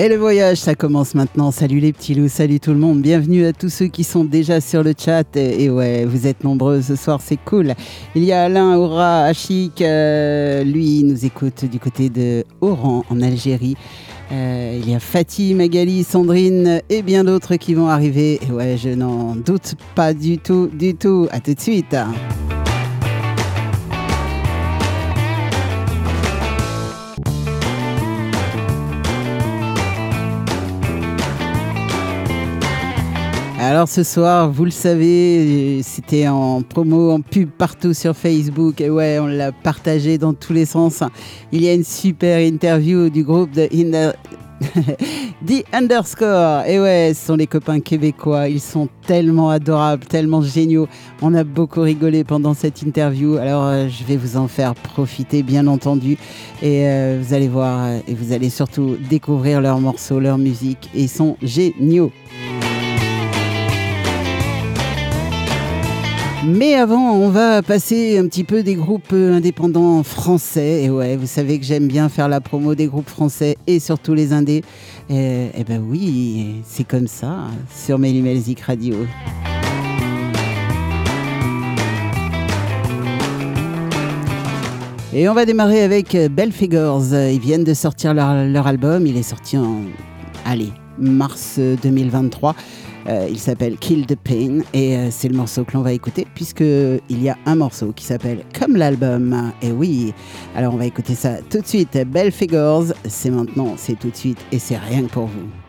Et le voyage, ça commence maintenant. Salut les petits loups, salut tout le monde. Bienvenue à tous ceux qui sont déjà sur le chat. Et ouais, vous êtes nombreux ce soir, c'est cool. Il y a Alain Aura Achik, euh, lui nous écoute du côté de Oran en Algérie. Euh, il y a Fatih, Magali, Sandrine et bien d'autres qui vont arriver. Et ouais, je n'en doute pas du tout, du tout. À tout de suite. Alors ce soir, vous le savez, c'était en promo, en pub partout sur Facebook. Et ouais, on l'a partagé dans tous les sens. Il y a une super interview du groupe de The Underscore. Et ouais, ce sont les copains québécois. Ils sont tellement adorables, tellement géniaux. On a beaucoup rigolé pendant cette interview. Alors, euh, je vais vous en faire profiter, bien entendu. Et euh, vous allez voir, euh, et vous allez surtout découvrir leurs morceaux, leur musique. Et ils sont géniaux. Mais avant, on va passer un petit peu des groupes indépendants français. Et ouais, vous savez que j'aime bien faire la promo des groupes français et surtout les indés. Et, et ben oui, c'est comme ça sur Mélimelzik Radio. Et on va démarrer avec Belfigures. Ils viennent de sortir leur, leur album. Il est sorti en, allez, mars 2023. Euh, il s'appelle Kill the Pain et euh, c'est le morceau que l'on va écouter puisqu'il y a un morceau qui s'appelle Comme l'album. Et oui, alors on va écouter ça tout de suite. Belle Figures, c'est maintenant, c'est tout de suite et c'est rien que pour vous.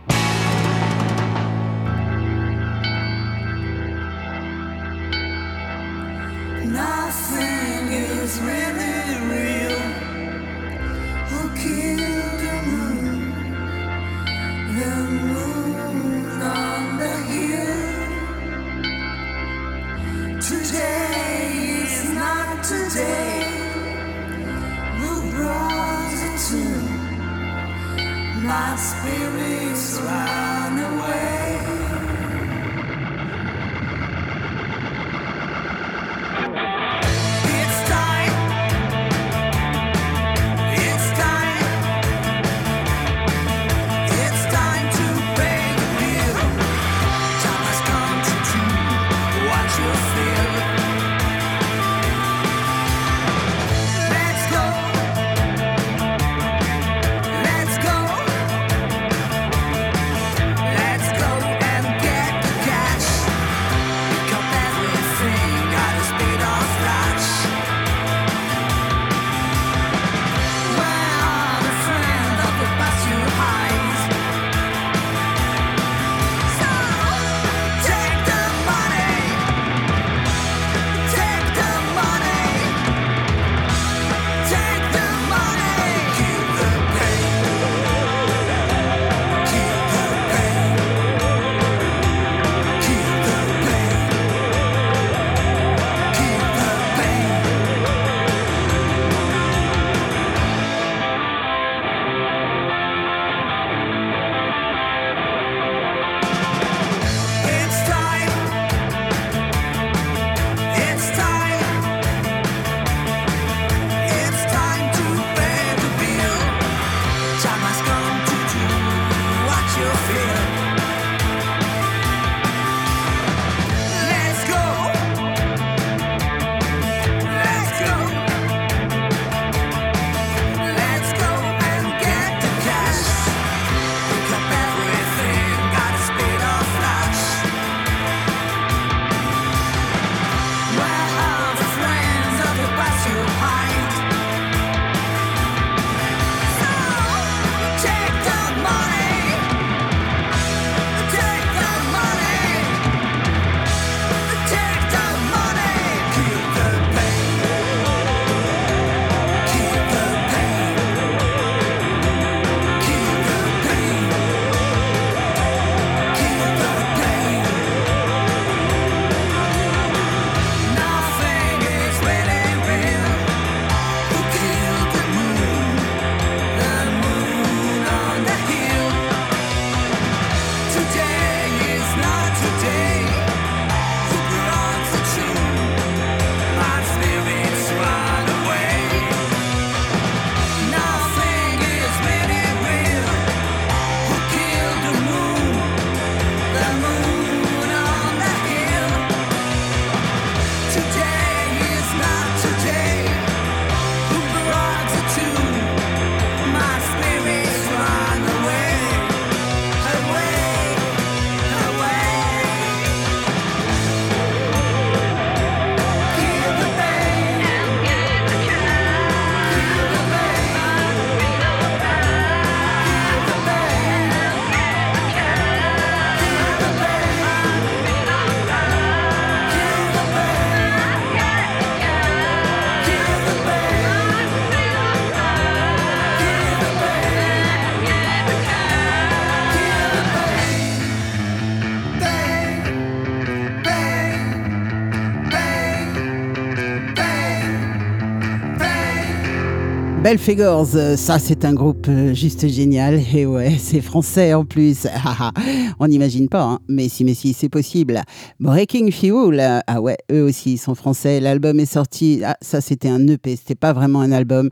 Belfegors, ça c'est un groupe euh, juste génial. Et ouais, c'est français en plus. On n'imagine pas, hein. mais si, mais si, c'est possible. Breaking Fuel, ah ouais, eux aussi ils sont français. L'album est sorti, ah, ça c'était un EP, c'était pas vraiment un album.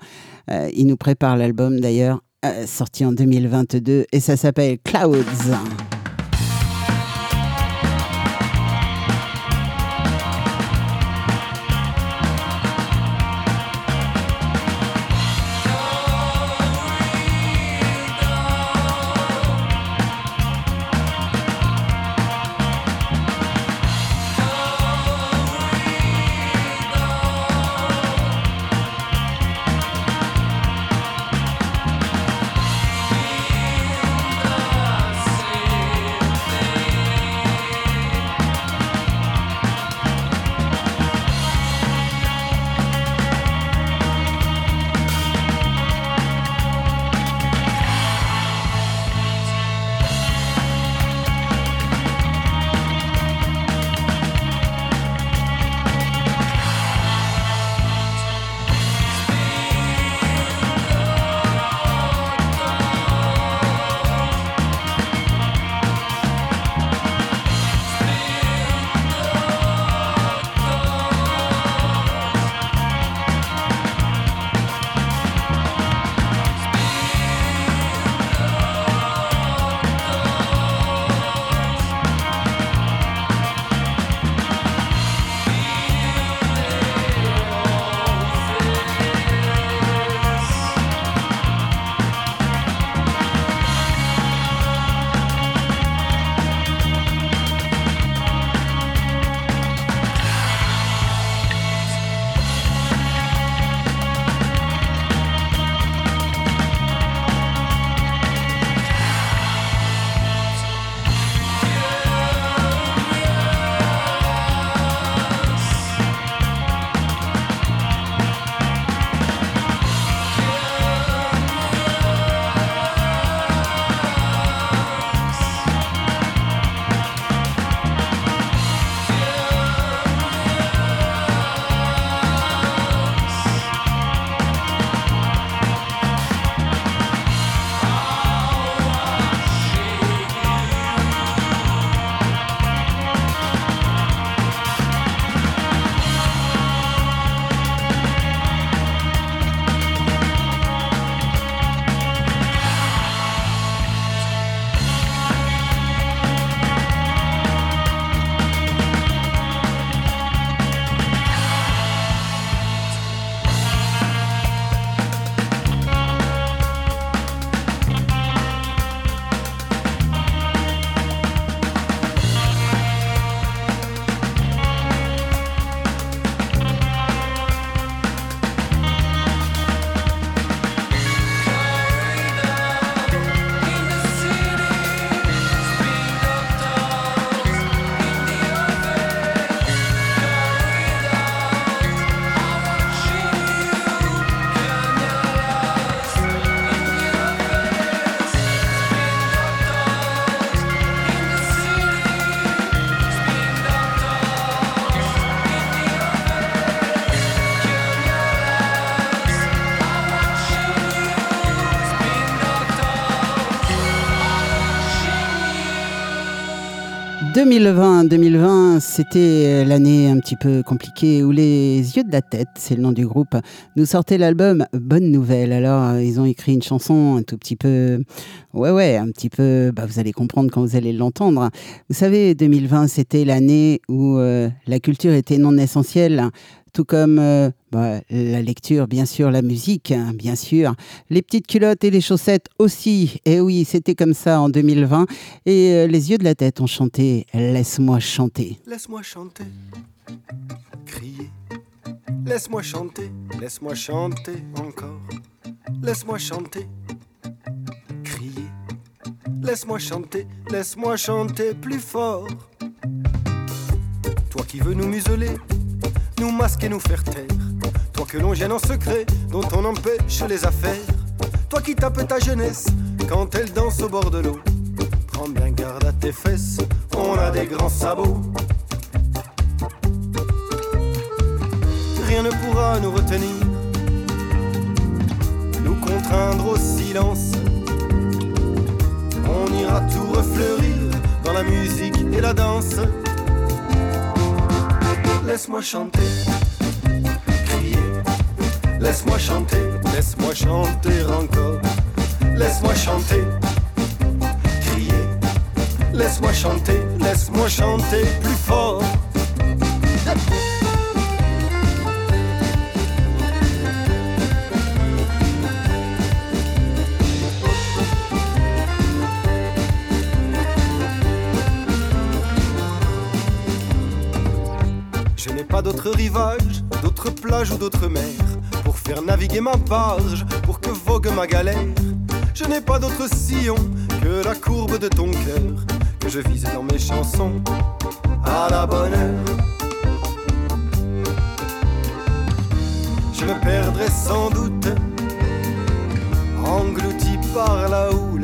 Euh, ils nous préparent l'album d'ailleurs, euh, sorti en 2022, et ça s'appelle Clouds. 2020, 2020, c'était l'année un petit peu compliquée où les yeux de la tête, c'est le nom du groupe, nous sortaient l'album Bonne Nouvelle. Alors, ils ont écrit une chanson un tout petit peu, ouais, ouais, un petit peu, bah, vous allez comprendre quand vous allez l'entendre. Vous savez, 2020, c'était l'année où euh, la culture était non essentielle tout comme euh, bah, la lecture, bien sûr, la musique, hein, bien sûr, les petites culottes et les chaussettes aussi. Et oui, c'était comme ça en 2020. Et euh, les yeux de la tête ont chanté Laisse-moi chanter. Laisse-moi chanter, crier. Laisse-moi chanter, laisse-moi chanter encore. Laisse-moi chanter, crier. Laisse-moi chanter, laisse-moi chanter plus fort. Toi qui veux nous museler nous masquer, nous faire taire. Toi que l'on gêne en secret, dont on empêche les affaires. Toi qui tapes ta jeunesse quand elle danse au bord de l'eau. Prends bien garde à tes fesses, on a des grands sabots. Rien ne pourra nous retenir. contraindre au silence. On ira tout refleurir dans la musique et la danse. Laisse-moi chanter, crier. Laisse-moi chanter, laisse-moi chanter encore. Laisse-moi chanter, crier. Laisse-moi chanter, laisse-moi chanter plus fort. Pas d'autre rivage, d'autres plages ou d'autres mers pour faire naviguer ma barge, pour que vogue ma galère. Je n'ai pas d'autre sillon que la courbe de ton cœur que je vise dans mes chansons à la bonne heure. Je me perdrai sans doute, englouti par la houle,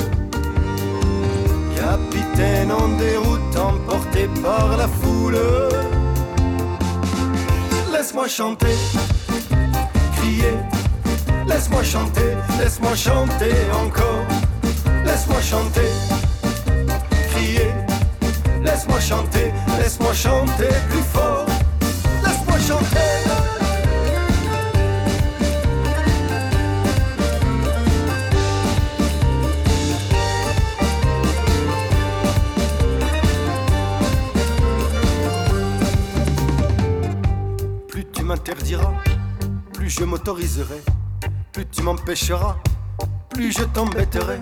capitaine en déroute, emporté par la foule. Laisse-moi chanter, crier, laisse-moi chanter, laisse-moi chanter encore, laisse-moi chanter, crier, laisse-moi chanter, laisse-moi chanter plus fort, laisse-moi chanter. Je m'autoriserai, plus tu m'empêcheras, plus je t'embêterai,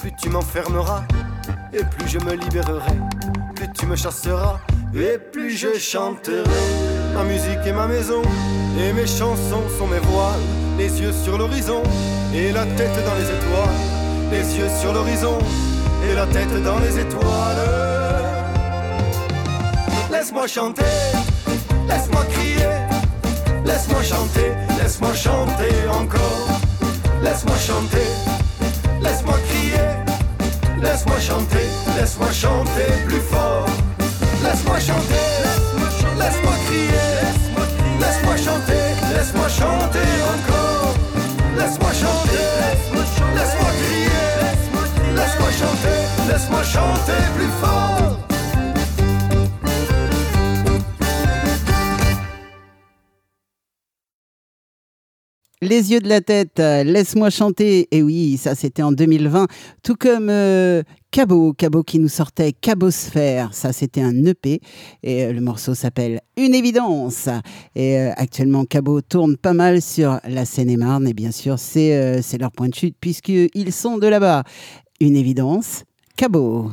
plus tu m'enfermeras, et plus je me libérerai, plus tu me chasseras, et plus je chanterai. Ma musique est ma maison, et mes chansons sont mes voiles, les yeux sur l'horizon, et la tête dans les étoiles, les yeux sur l'horizon, et la tête dans les étoiles. Laisse-moi chanter, laisse-moi crier, laisse-moi chanter, laisse-moi chanter encore. Laisse-moi chanter, laisse-moi crier, laisse-moi chanter, laisse-moi chanter plus fort. Laisse-moi chanter, laisse-moi crier, laisse-moi chanter, laisse-moi chanter encore. Laisse-moi chanter, laisse-moi crier, laisse-moi chanter, laisse-moi chanter plus fort. Les yeux de la tête, euh, laisse-moi chanter. Et oui, ça c'était en 2020. Tout comme euh, Cabo, Cabo qui nous sortait Cabosphère. Ça c'était un EP. Et euh, le morceau s'appelle Une évidence. Et euh, actuellement, Cabo tourne pas mal sur la Seine-et-Marne. Et bien sûr, c'est euh, leur point de chute puisqu'ils sont de là-bas. Une évidence, Cabo.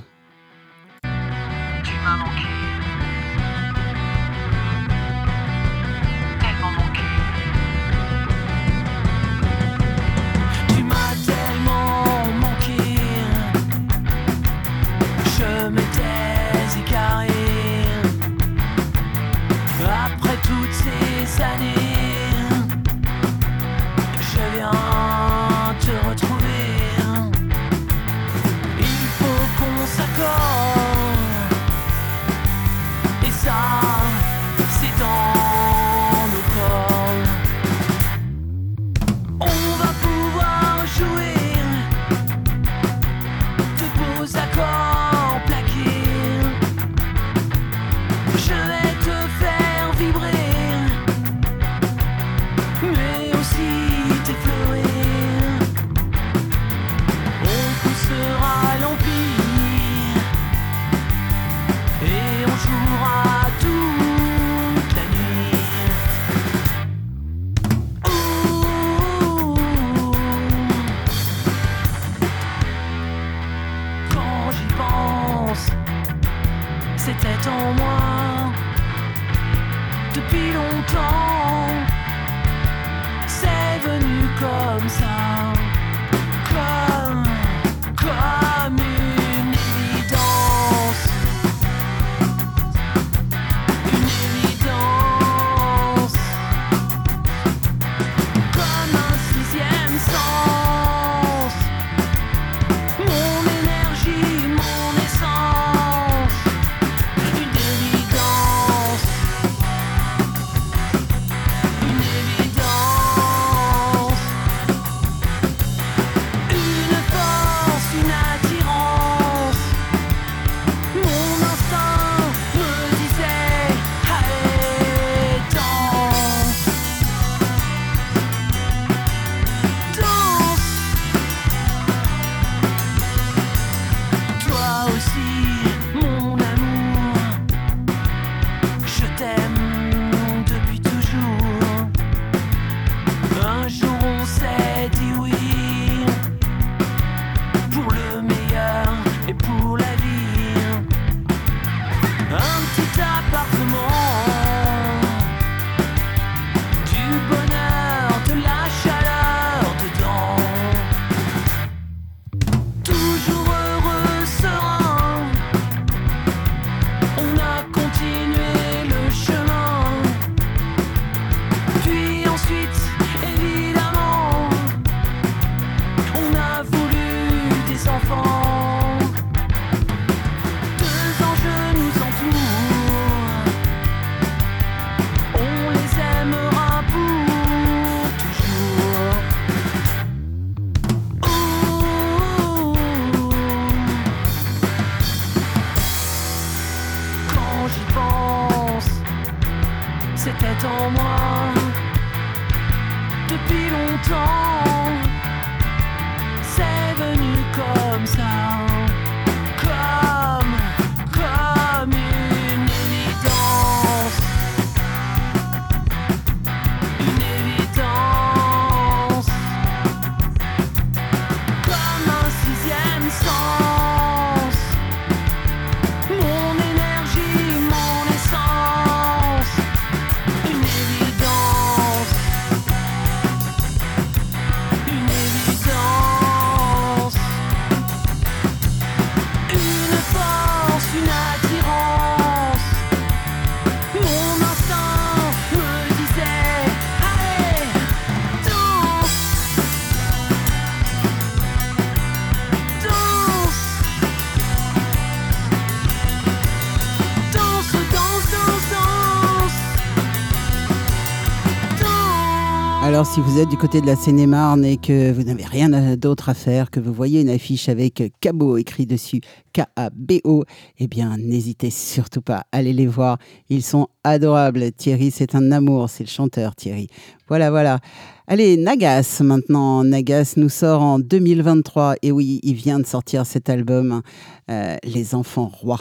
alors, si vous êtes du côté de la Seine-et-Marne et que vous n'avez rien d'autre à faire, que vous voyez une affiche avec Cabo écrit dessus, K-A-B-O, eh bien, n'hésitez surtout pas, allez les voir. Ils sont adorables. Thierry, c'est un amour, c'est le chanteur Thierry. Voilà, voilà. Allez, Nagas maintenant. Nagas nous sort en 2023. Et oui, il vient de sortir cet album, euh, Les Enfants Rois.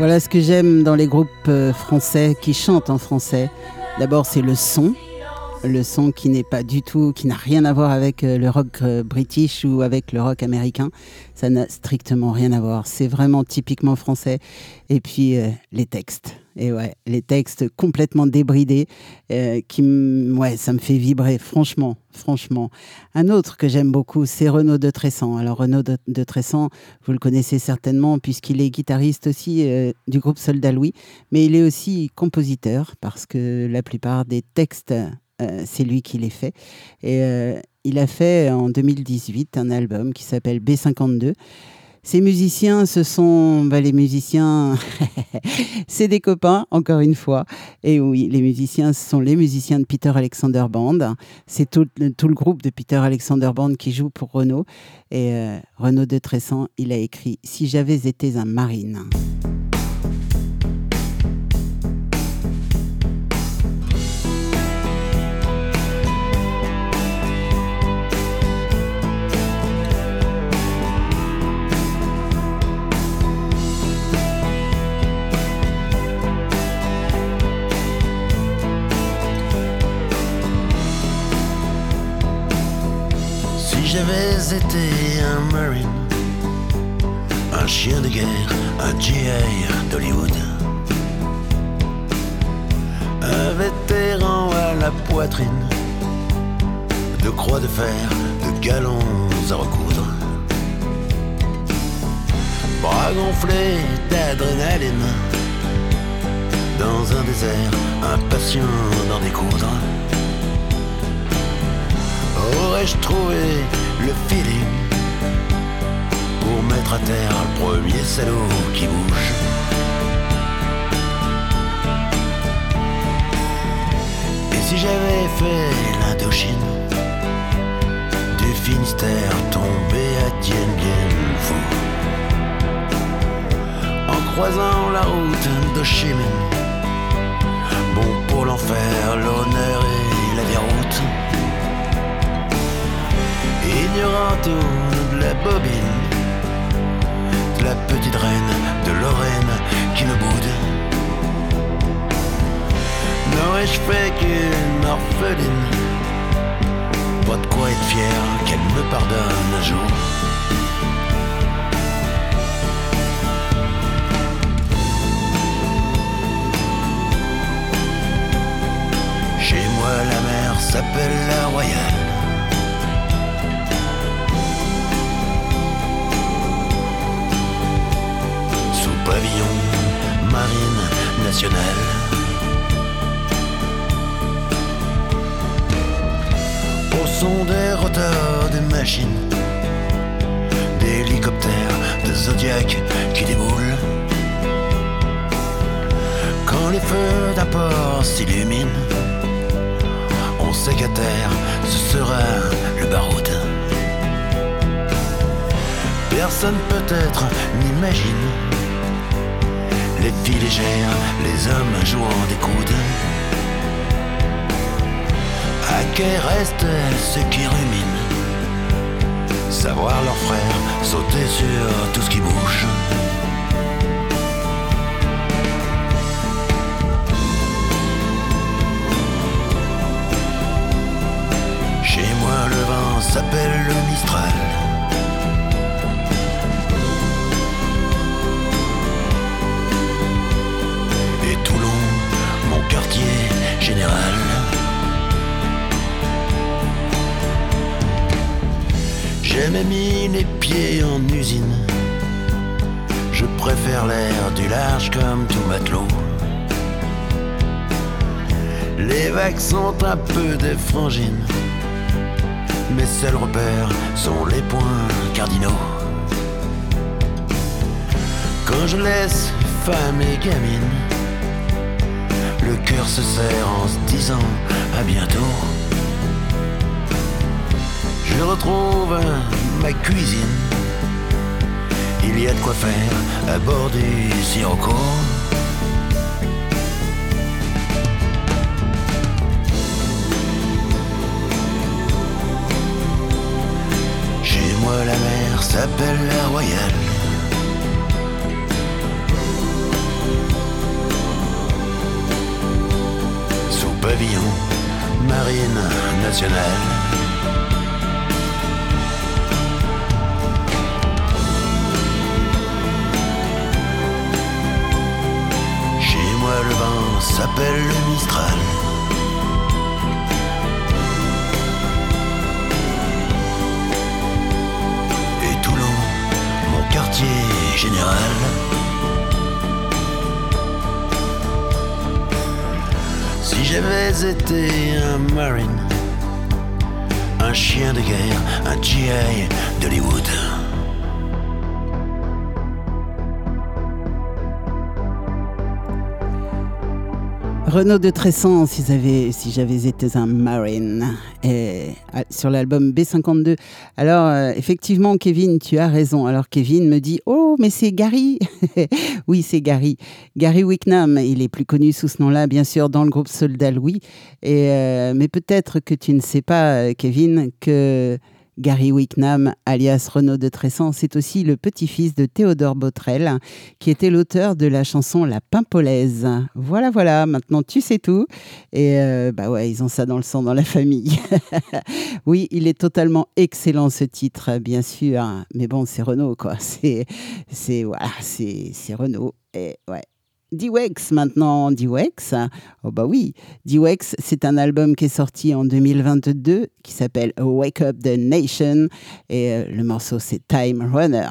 Voilà ce que j'aime dans les groupes euh, français qui chantent en français. D'abord, c'est le son. Le son qui n'est pas du tout, qui n'a rien à voir avec euh, le rock euh, british ou avec le rock américain. Ça n'a strictement rien à voir. C'est vraiment typiquement français. Et puis, les textes. Et ouais, les textes complètement débridés, euh, qui, ouais, ça me fait vibrer, franchement, franchement. Un autre que j'aime beaucoup, c'est Renaud de Tressan. Alors Renaud de, Tressan, vous le connaissez certainement puisqu'il est guitariste aussi euh, du groupe Soldat Louis, mais il est aussi compositeur parce que la plupart des textes, euh, c'est lui qui les fait. Et il a fait en 2018 un album qui s'appelle B52. Ces musiciens, ce sont bah, les musiciens, c'est des copains, encore une fois. Et oui, les musiciens, ce sont les musiciens de Peter Alexander Band. C'est tout, le groupe de Peter Alexander Band qui joue pour Renault. Et euh, Renaud de Tressan, il a écrit Si j'avais été un marine. J'avais été un Marine, un chien de guerre, un GI d'Hollywood, un vétéran à la poitrine, de croix de fer, de galons à recoudre, bras gonflés d'adrénaline, dans un désert, impatient d'en découdre. Aurais-je trouvé le feeling pour mettre à terre le premier salaud qui bouge. Et si j'avais fait l'Indochine du Finistère tombé à Dien Bien en croisant la route de bon pour l'enfer, l'honneur et la déroute ignorant de la bobine, de la petite reine de Lorraine qui me boude. N'aurais-je fait qu'une orpheline? Pas de quoi être fier qu'elle me pardonne un jour? Chez moi la mer s'appelle la Royale. Pavillon marine nationale. Au son des rotors des machines, d'hélicoptères, de zodiacs qui déboulent. Quand les feux d'un port s'illuminent, on sait qu'à terre, ce sera le baroud. Personne peut-être n'imagine les filles légères, les hommes jouant des coudes. À quai reste ceux qui ruminent, savoir leurs frères sauter sur tout ce qui bouge. Chez moi le vent s'appelle le Mistral. Général. J'ai mis les pieds en usine. Je préfère l'air du large comme tout matelot. Les vagues sont un peu des frangines. Mes seuls repères sont les points cardinaux. Quand je laisse femme et gamine le cœur se serre en se disant à bientôt. Je retrouve ma cuisine. Il y a de quoi faire à bord du Sirocco. Chez moi la mer s'appelle la Royale. Pavillon, marine nationale. Chez moi le vent s'appelle le Mistral. Et Toulon, mon quartier général. J'avais été un marine, un chien de guerre, un GI d'Hollywood. Renaud de Tressan, si j'avais, été un marine, et, ah, sur l'album B52. Alors, euh, effectivement, Kevin, tu as raison. Alors, Kevin me dit Oh, mais c'est Gary Oui, c'est Gary. Gary Wicknam, il est plus connu sous ce nom-là, bien sûr, dans le groupe Soldat Louis. Et, euh, mais peut-être que tu ne sais pas, euh, Kevin, que Gary Wicknam, alias Renaud de Tressan, c'est aussi le petit-fils de Théodore Botrel, qui était l'auteur de la chanson La Pimpolaise. Voilà, voilà, maintenant tu sais tout. Et euh, bah ouais, ils ont ça dans le sang, dans la famille. oui, il est totalement excellent ce titre, bien sûr. Mais bon, c'est Renaud, quoi. C'est, c'est, voilà, c'est, c'est Renaud. Et ouais. D-Wex maintenant, D-Wex. Oh bah oui, D-Wex, c'est un album qui est sorti en 2022 qui s'appelle Wake Up the Nation et euh, le morceau c'est Time Runner.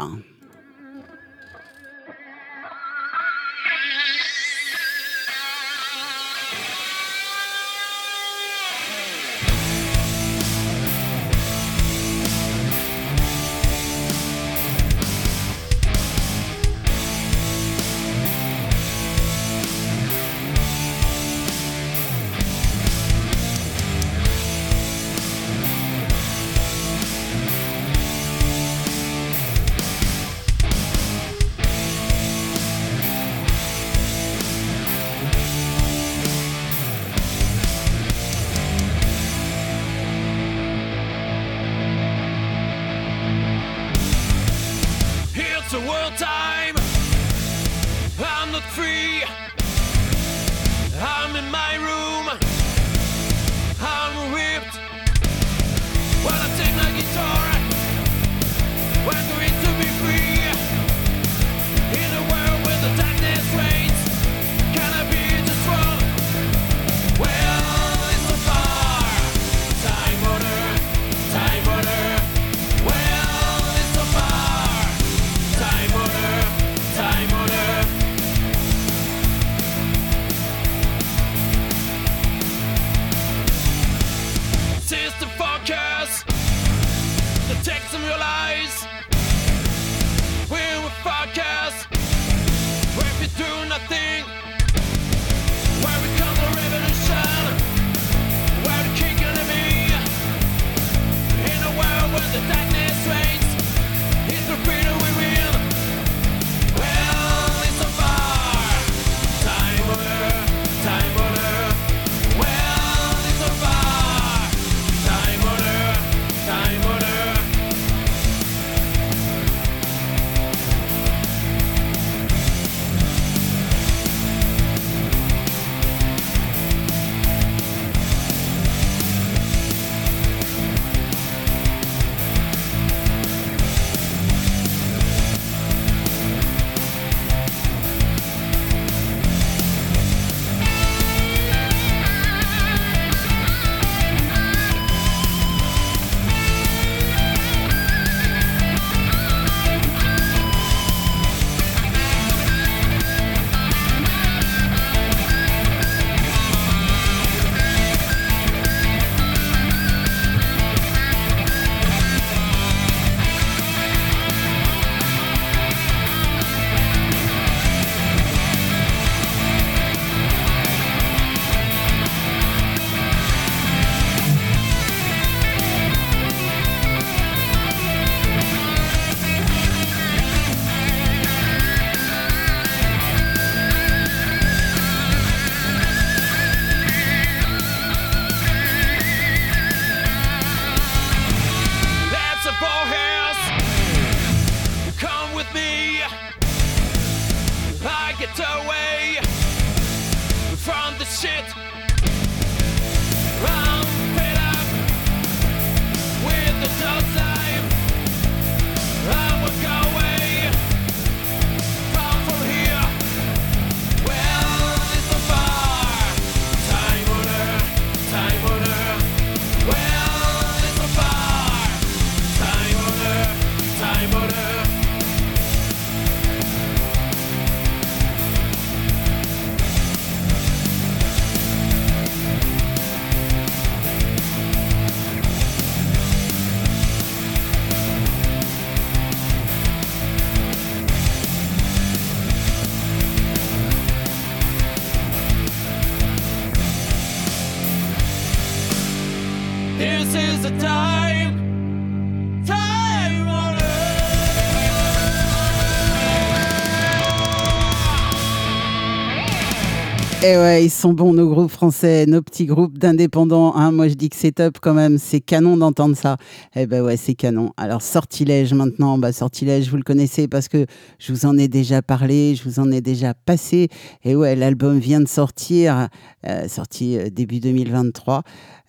Et Eh ouais, ils sont bons, nos groupes français, nos petits groupes d'indépendants. hein. Moi, je dis que c'est top quand même. C'est canon d'entendre ça. Eh ben ouais, c'est canon. Alors, Sortilège maintenant. Bah, Sortilège, vous le connaissez parce que je vous en ai déjà parlé, je vous en ai déjà passé. Et ouais, l'album vient de sortir, euh, sorti euh, début 2023.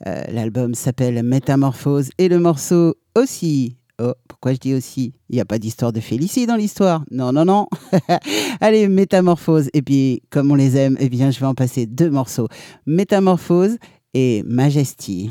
Euh, l'album s'appelle Métamorphose et le morceau aussi. Oh, pourquoi je dis aussi Il n'y a pas d'histoire de Félicie dans l'histoire. Non, non, non. Allez, Métamorphose. Et puis, comme on les aime, eh bien, je vais en passer deux morceaux. Métamorphose et Majesty.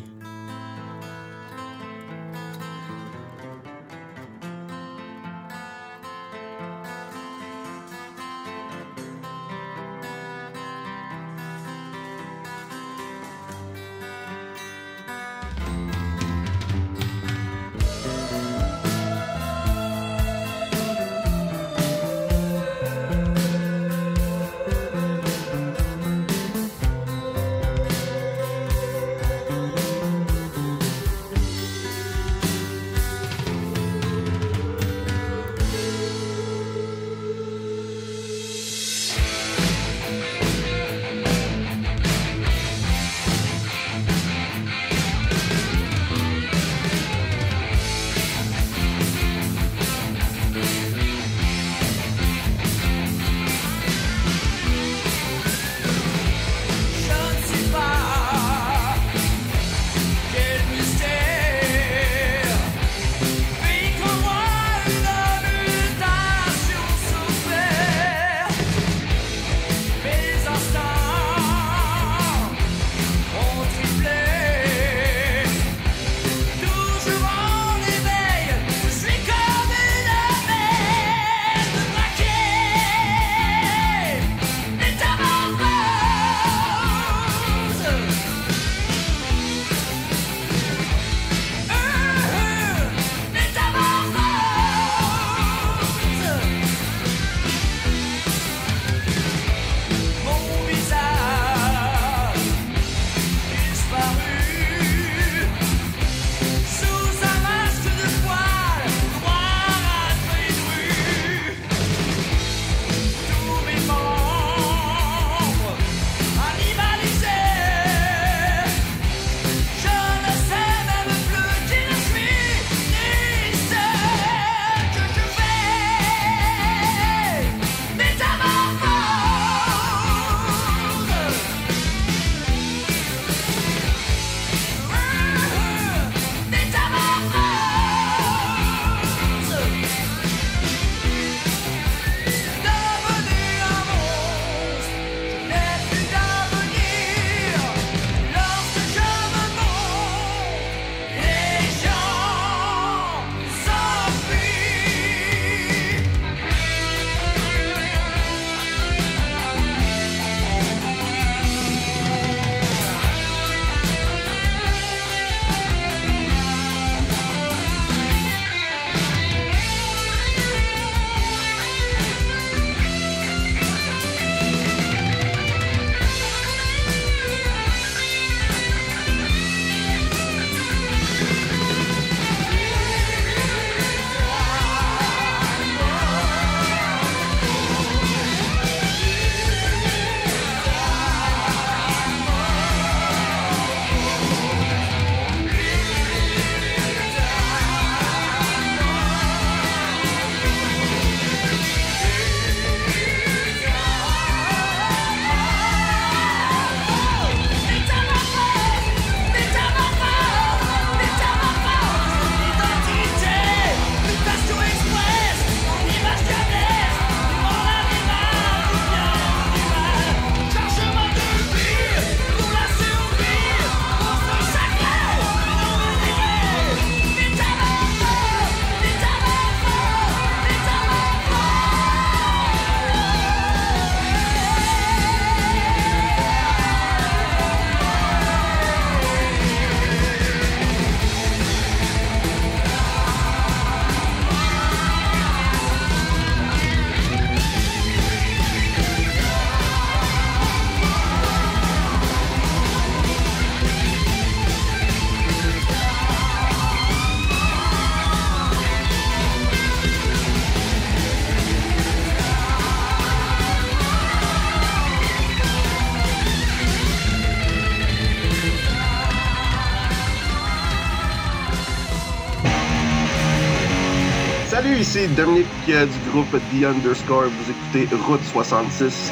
Ici Dominique du groupe The Underscore. Vous écoutez Route 66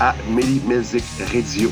à Meli Music Radio.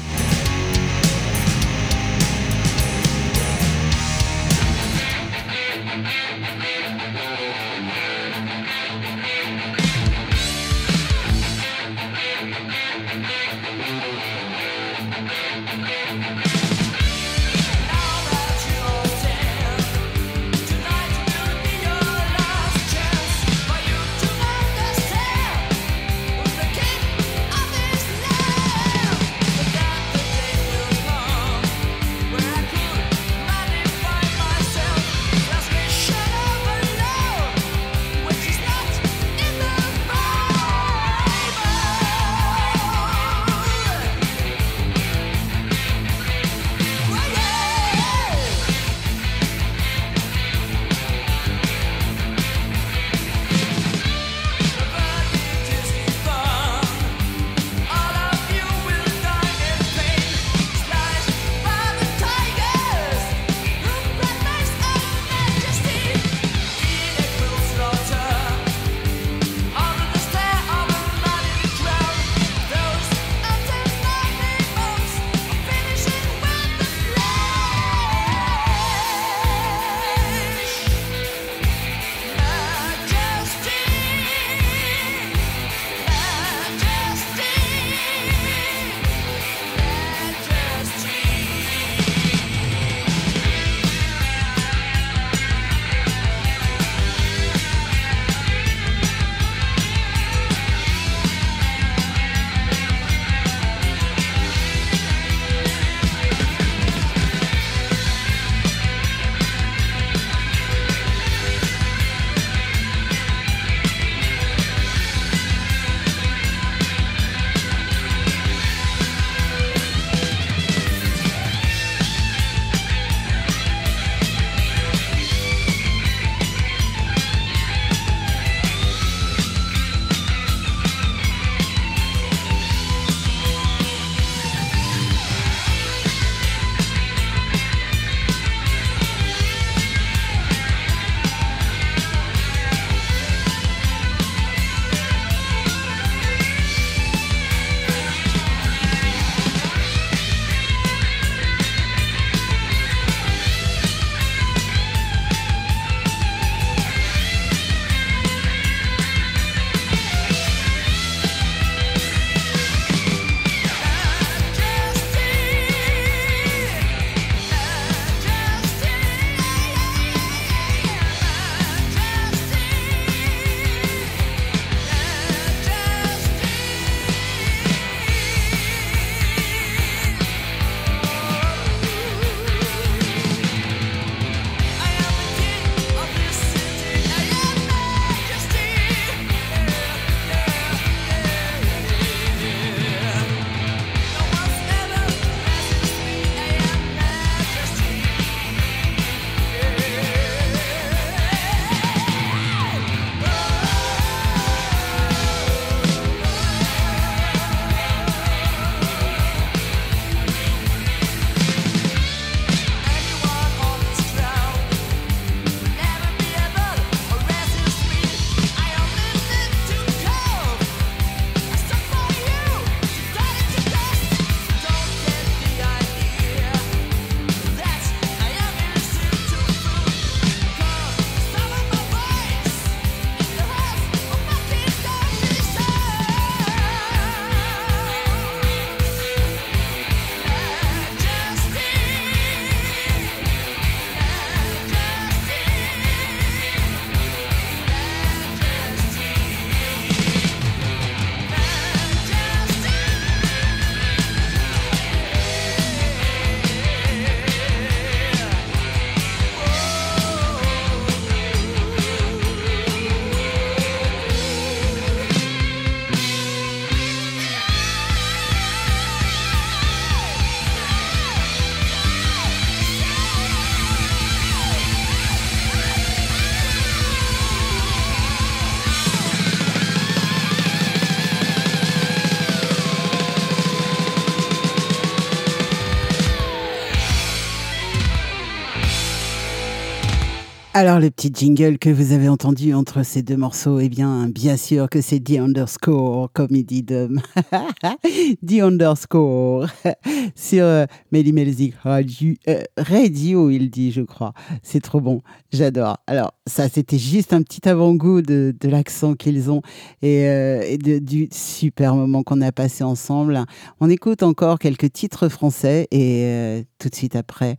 Alors le petit jingle que vous avez entendu entre ces deux morceaux, eh bien bien sûr que c'est The Underscore, comme il dit. The Underscore sur euh, euh, Radio, il dit, je crois. C'est trop bon, j'adore. Alors ça, c'était juste un petit avant-goût de, l'accent qu'ils ont et, euh, du super moment qu'on a passé ensemble. On écoute encore quelques titres français et euh, tout de suite après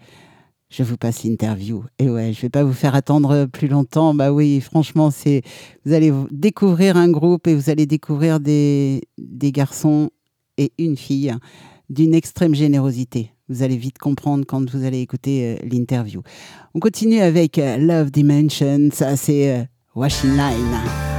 je vous passe l'interview. Et ouais, je vais pas vous faire attendre plus longtemps. Bah oui, franchement, c'est vous allez découvrir un groupe et vous allez découvrir des, des garçons et une fille d'une extrême générosité. Vous allez vite comprendre quand vous allez écouter euh, l'interview. On continue avec euh, Love Dimension. Ça, c'est euh, Washing Line.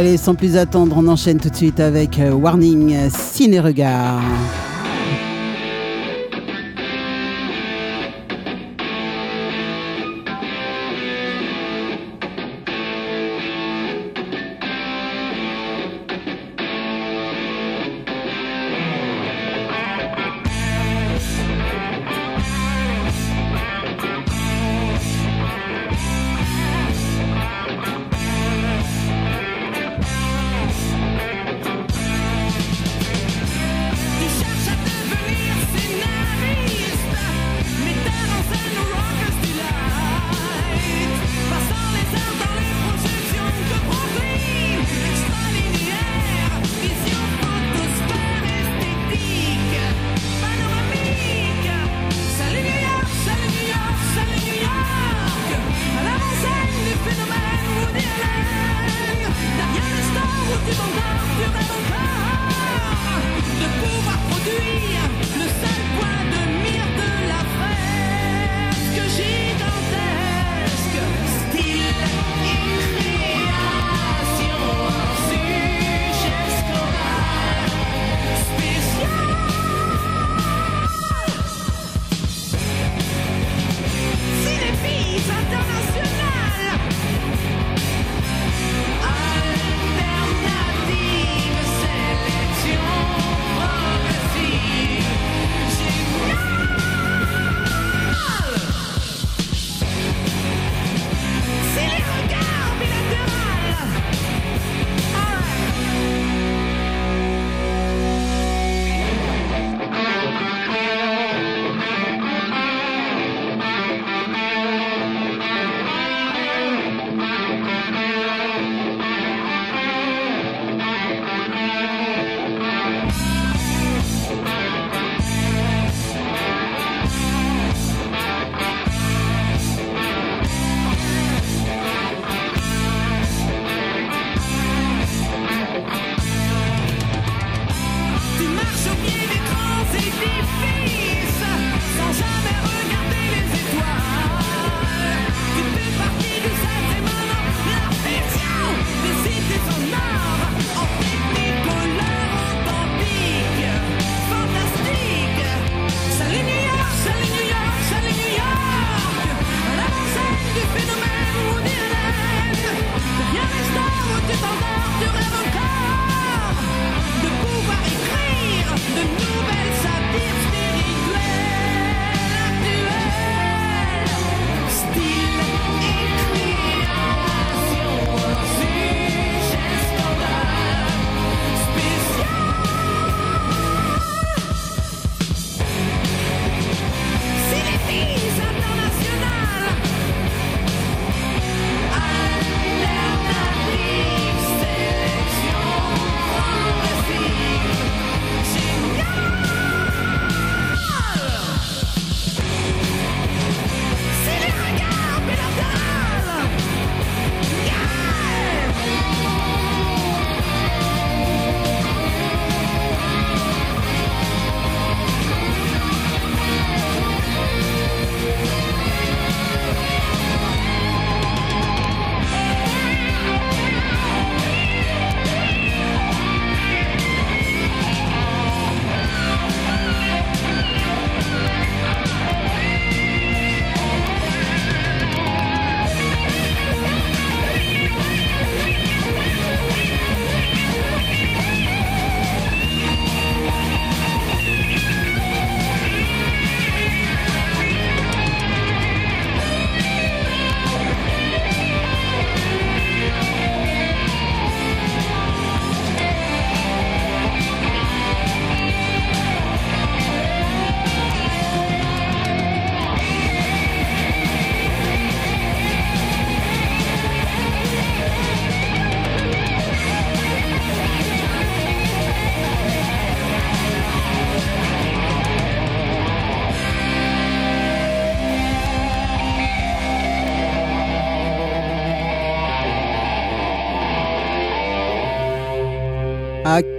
Allez, sans plus attendre, on enchaîne tout de suite avec euh, Warning, euh, Ciné-Regard.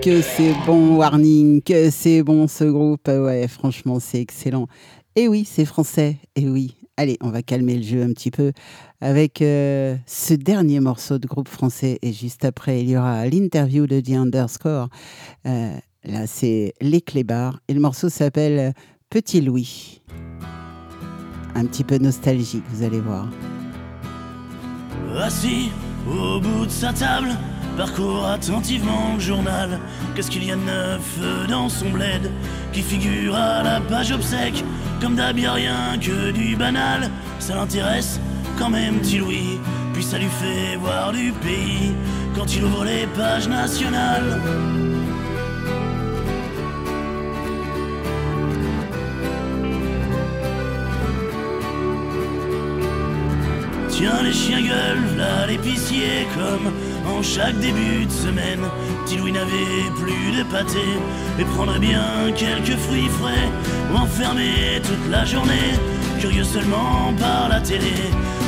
que c'est bon, Warning, que c'est bon ce groupe. Euh, ouais, franchement, c'est excellent. Et oui, c'est français, et oui. Allez, on va calmer le jeu un petit peu avec euh, ce dernier morceau de groupe français. Et juste après, il y aura l'interview de The Underscore. Euh, là, c'est Les Clébards. Et le morceau s'appelle Petit Louis. Un petit peu nostalgique, vous allez voir. Assis au bout de sa table parcourt attentivement le journal. Qu'est-ce qu'il y a de neuf dans son bled qui figure à la page obsèque Comme d'hab, rien que du banal. Ça l'intéresse quand même, petit Louis. Puis ça lui fait voir du pays quand il ouvre les pages nationales. Tiens les chiens gueulent, là l'épicier comme chaque début de semaine. Petit n'avait plus de pâté et prendrait bien quelques fruits frais enfermé toute la journée. Curieux seulement par la télé,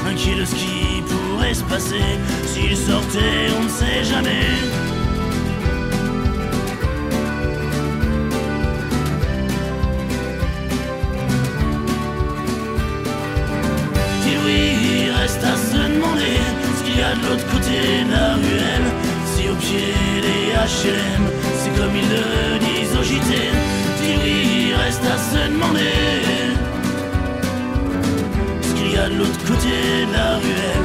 inquiet de ce qui pourrait se passer s'il sortait, on ne sait jamais. De l'autre côté de la ruelle. Si au pied des HLM, c'est comme ils le disent au JT. Louis reste à se demander ce qu'il y a de l'autre côté de la ruelle?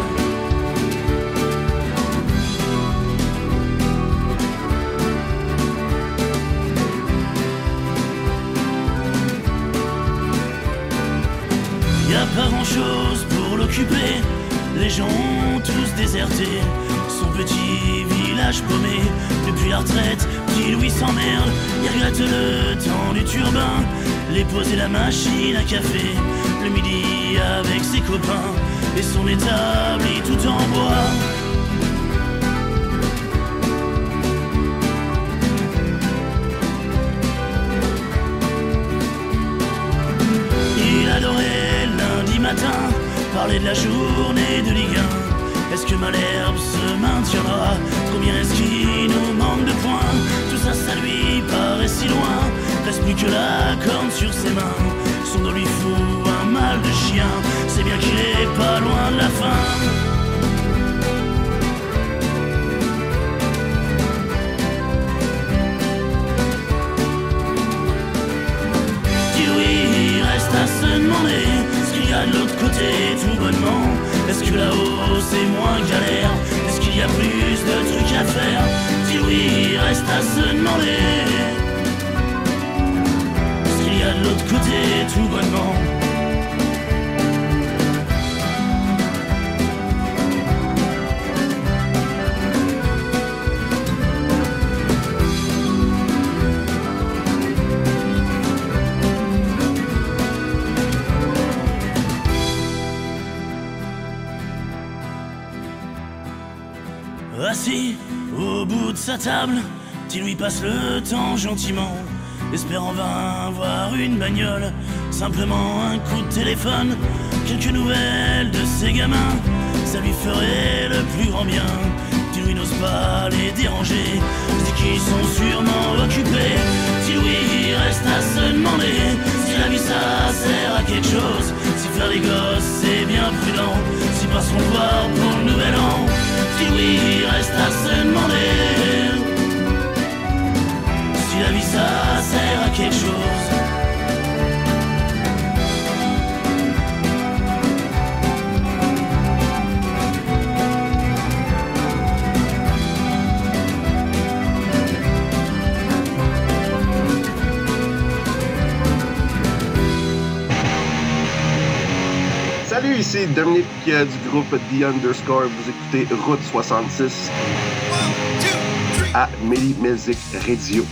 Y a pas grand chose pour l'occuper, les gens ont tous déserté. Son petit village paumé, depuis la retraite, petit Louis s'emmerde. Il regrette le temps du turbin, les et la machine à café. Le midi avec ses copains et son établi tout en bois. Il adorait lundi matin parler de la journée de Ligue 1. Est-ce que Malherbe se maintiendra? Combien est-ce qu'il nous manque de points? Tout ça, ça lui paraît si loin. Reste plus que la corne sur ses mains. Son dos lui fout un mal de chien. C'est bien qu'il est pas loin de la fin. De l'autre côté tout bonnement. Est-ce que là-haut c'est moins galère? Est-ce qu'il y a plus de trucs à faire? Petit Louis reste à se demander ce qu'il y a de l'autre côté tout bonnement? Sa table, lui passe le temps gentiment, espère en vain voir une bagnole, simplement un coup de téléphone, quelques nouvelles de ses gamins, ça lui ferait le plus grand bien. Louis n'ose pas les déranger, dit qu'ils sont sûrement occupés. Louis reste à se demander si la vie ça sert à quelque chose, si faire des gosses c'est bien prudent, si passeront voir pour le nouvel an. Louis reste à se demander ça sert à quelque chose. Salut, ici Dominique euh, du groupe The Underscore. Vous écoutez Route 66 à Meli Music Radio.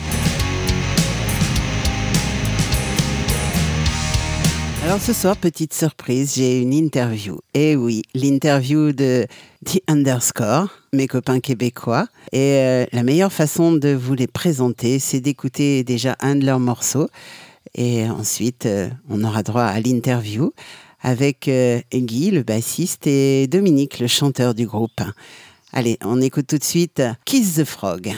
Alors ce soir, petite surprise, j'ai une interview. Et oui, l'interview de The Underscore, mes copains québécois. Et euh, la meilleure façon de vous les présenter, c'est d'écouter déjà un de leurs morceaux. Et ensuite, euh, on aura droit à l'interview avec euh, Guy, le bassiste, et Dominique, le chanteur du groupe. Allez, on écoute tout de suite Kiss the Frog.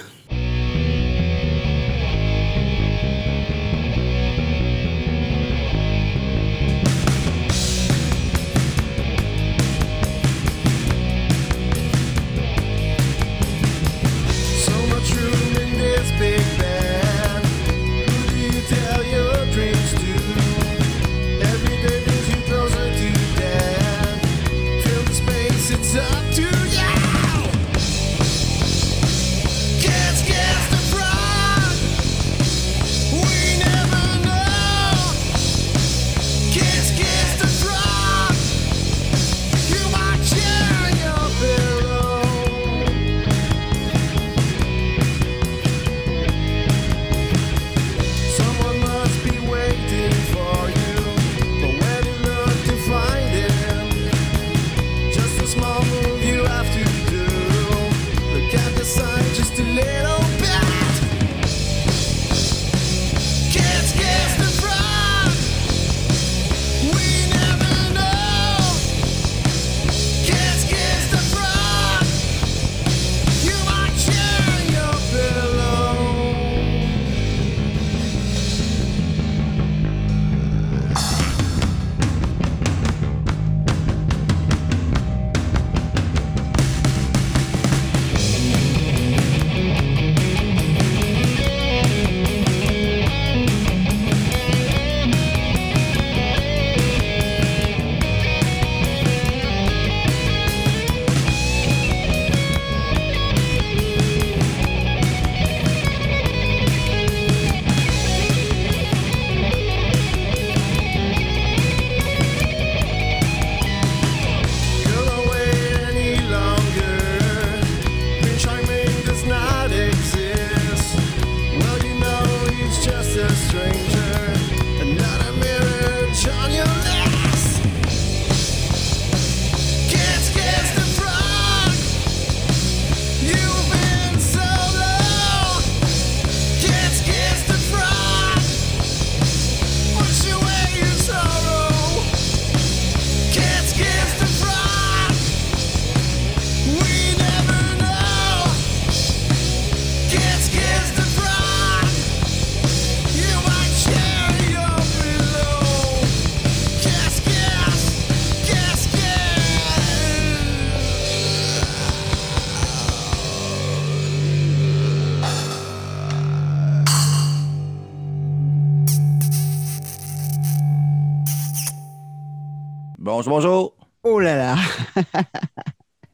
Bonjour, bonjour. Oh là là.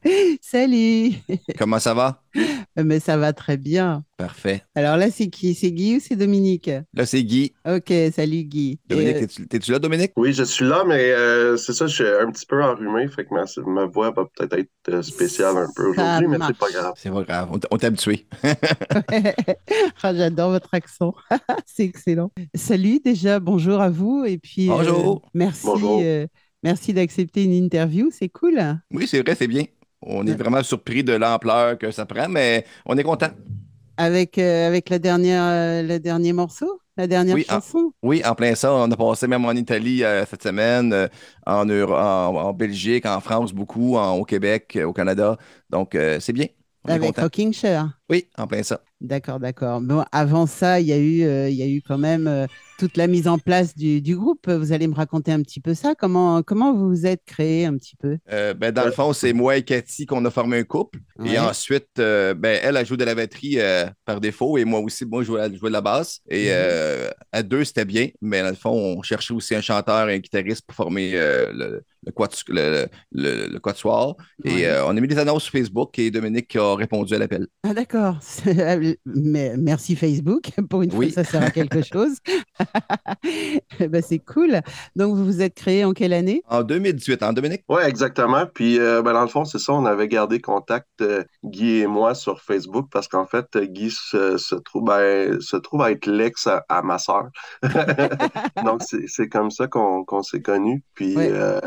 Salut. Comment ça va? Mais ça va très bien. Parfait. Alors là, c'est qui? C'est Guy ou c'est Dominique? Là, c'est Guy. Ok, salut Guy. Dominique, euh, t'es-tu- là, Dominique? Oui, je suis là, mais euh, c'est ça, je suis un petit peu enrhumé, fait que ma, ma voix va peut-être être euh, spéciale un peu aujourd'hui, mais c'est pas grave. C'est pas grave, on t'a habitué. Ah, J'adore votre accent. C'est excellent. Salut déjà, bonjour à vous. Et puis, euh, Bonjour. merci, Bonjour. Merci d'accepter une interview. C'est cool. Oui, c'est vrai, c'est bien. On est vraiment surpris de l'ampleur que ça prend, mais on est content. Avec, euh, avec la dernière, euh, le dernier morceau, la dernière Oui, chanson? Oui, en plein ça, on a passé même en Italie euh, cette semaine, en, Euro- en, en Belgique, en France beaucoup, en- au Québec, au Canada. Donc, c'est bien. On Avec. Rocking Chair. Oui, en plein ça. D'accord, d'accord. Bon, avant ça, il y a eu, il y a eu quand même toute la mise en place du, du groupe. Vous allez me raconter un petit peu ça. Comment, comment vous vous êtes créé un petit peu? Euh, ben, dans le fond, c'est moi et Cathy qu'on a formé un couple. Ouais. Et ensuite, euh, ben, elle a joué de la batterie euh, par défaut et moi aussi, moi, je jouais, de la basse. Et Mhm. à deux, c'était bien. Mais dans le fond, on cherchait aussi un chanteur et un guitariste pour former le, le, quatu- le, le- le quatuor. Et on a mis des annonces sur Facebook et Dominique a répondu à l'appel. Ah, d'accord. Merci Facebook. Pour une Oui. fois, ça sert à quelque chose. Eh ben, c'est cool. Donc, vous vous êtes créé en quelle année? En 2018, hein, Dominique? Ouais, exactement. Puis, euh, ben, dans le fond, c'est ça, on avait gardé contact, euh, Guy et moi, sur Facebook, parce qu'en fait, euh, Guy se, se trouve, ben, se trouve à être l'ex à, à ma sœur. Donc, c'est c'est comme ça qu'on qu'on s'est connus. Puis, Ouais. euh,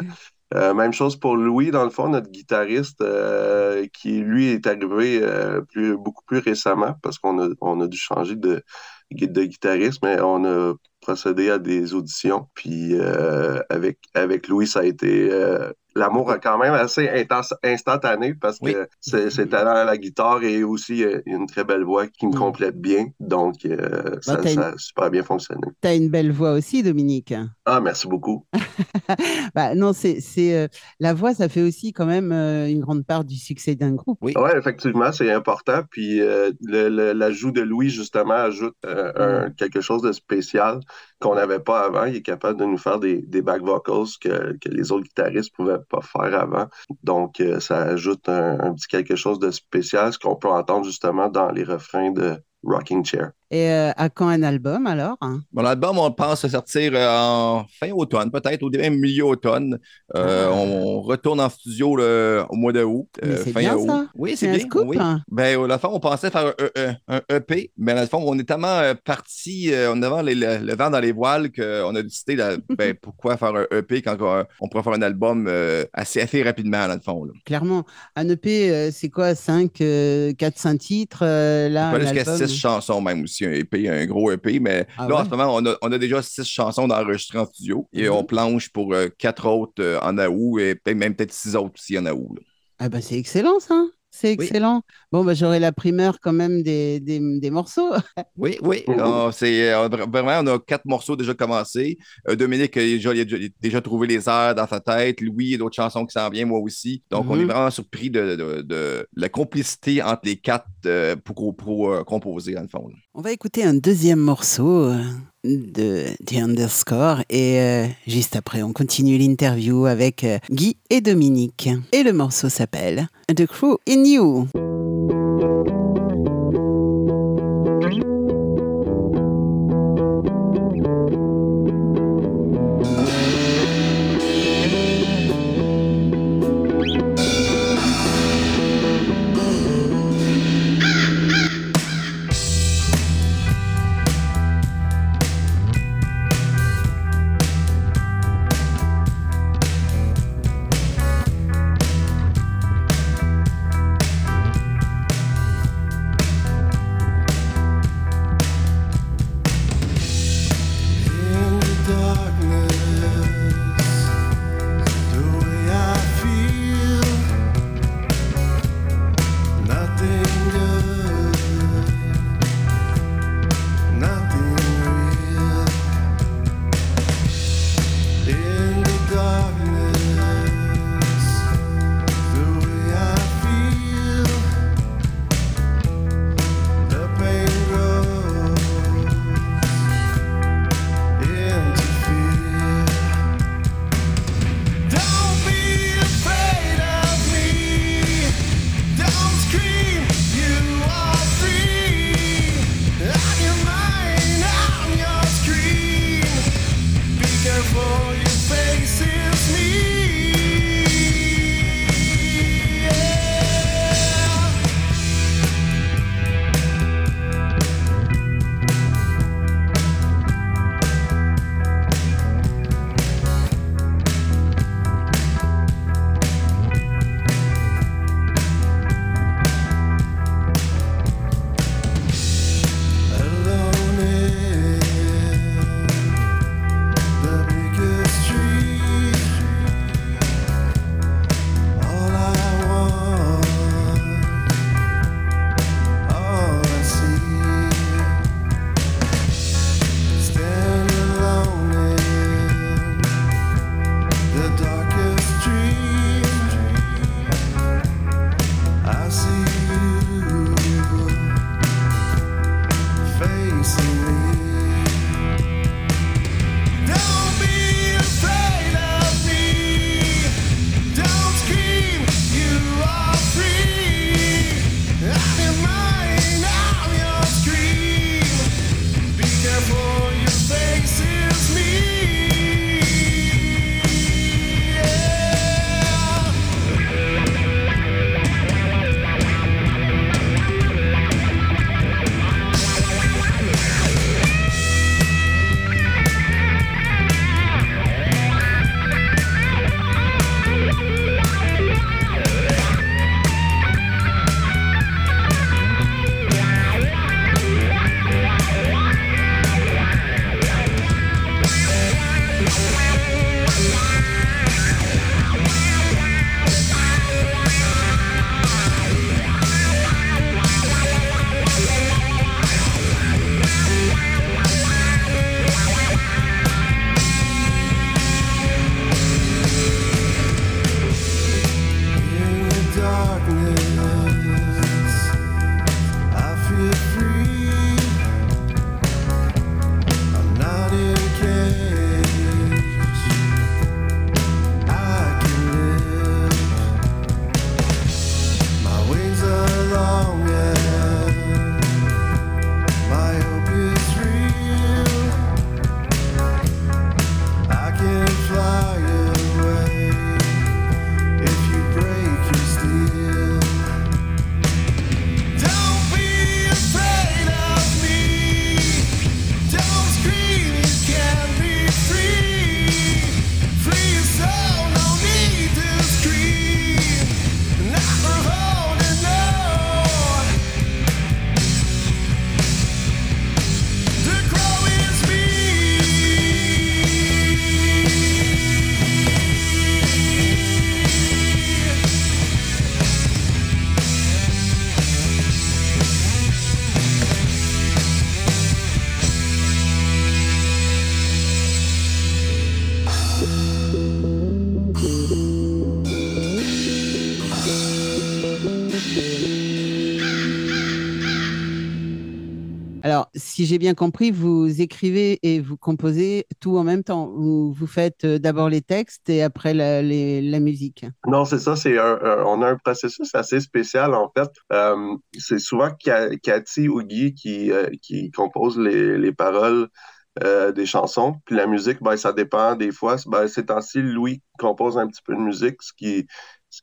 euh, même chose pour Louis, dans le fond, notre guitariste, euh, qui lui est arrivé euh, plus, beaucoup plus récemment, parce qu'on a, on a dû changer de, de guitariste, mais on a procédé à des auditions. Puis euh, avec, avec Louis, ça a été euh, l'amour a quand même assez intense, instantané parce que Oui. c'est c'est talent à la guitare et aussi euh, une très belle voix qui me Mm. complète bien. Donc, euh, ça, une- ça a super bien fonctionné. Tu as une belle voix aussi, Dominique. Ah, merci beaucoup. Bah, non, c'est, euh, la voix, ça fait aussi quand même euh, une grande part du succès d'un groupe. Oui. Ouais, effectivement, c'est important. Puis l'ajout de Louis, justement, ajoute un- quelque chose de spécial qu'on n'avait pas avant. Il est capable de nous faire des, des back vocals que, que les autres guitaristes ne pouvaient pas faire avant. Donc, euh, ça ajoute un, un petit quelque chose de spécial, ce qu'on peut entendre justement dans les refrains de Rocking Chair. Et euh, à quand un album alors? Mon album, on pense à sortir euh, en fin automne, peut-être, au début, milieu automne. Euh, Ah. on, retourne en studio le- au mois de août. Mais euh, c'est fin bien, août. ça. Oui, C'est bien. scoop, oui. hein. Ben, au la fin, on pensait faire un, un- un EP, mais dans le fond, on est tellement parti en avant les- le, le vent dans les voiles qu'on a décidé, ben, pourquoi faire un EP quand on, on pourrait faire un album assez, assez rapidement, dans le fond. Là. Clairement, un EP, c'est quoi? 5, 4-5 titres? euh, là, jusqu'à album? six chansons, même aussi, un EP, un gros EP. Mais Ah là, en ce moment, on a, on a déjà six chansons d'enregistrées en studio et Mhm. on planche pour euh, quatre autres euh, en août et peut-être même peut-être six autres aussi en août. là. Ah bah, c'est excellent, ça. C'est Oui. excellent. Bon, bah, j'aurai la primeur quand même des, des, des morceaux. Oui, oui. Mhm. Euh, c'est, euh, vra- vraiment, on a quatre morceaux déjà commencés. Euh, Dominique a déjà, il a déjà, il a déjà trouvé les airs dans sa tête. Louis, il y a d'autres chansons qui s'en viennent, moi aussi. Donc, on est vraiment surpris de, de- de la complicité entre les quatre euh, pour, pour, euh, composer, dans le fond. là. On va écouter un deuxième morceau euh, de The Underscore et euh, juste après, on continue l'interview avec euh, Guy et Dominique. Et le morceau s'appelle The Crew in You. Si j'ai bien compris, vous écrivez et vous composez tout en même temps. Vous, vous faites euh, d'abord les textes et après la, musique. Non, c'est ça, c'est un, on a un processus assez spécial en fait. Euh, c'est souvent Cathy ou Guy qui, euh, qui compose les, les paroles euh, des chansons. Puis la musique, ben, ça dépend des fois. Ben, ces temps-ci, Louis compose un petit peu de musique, ce qui,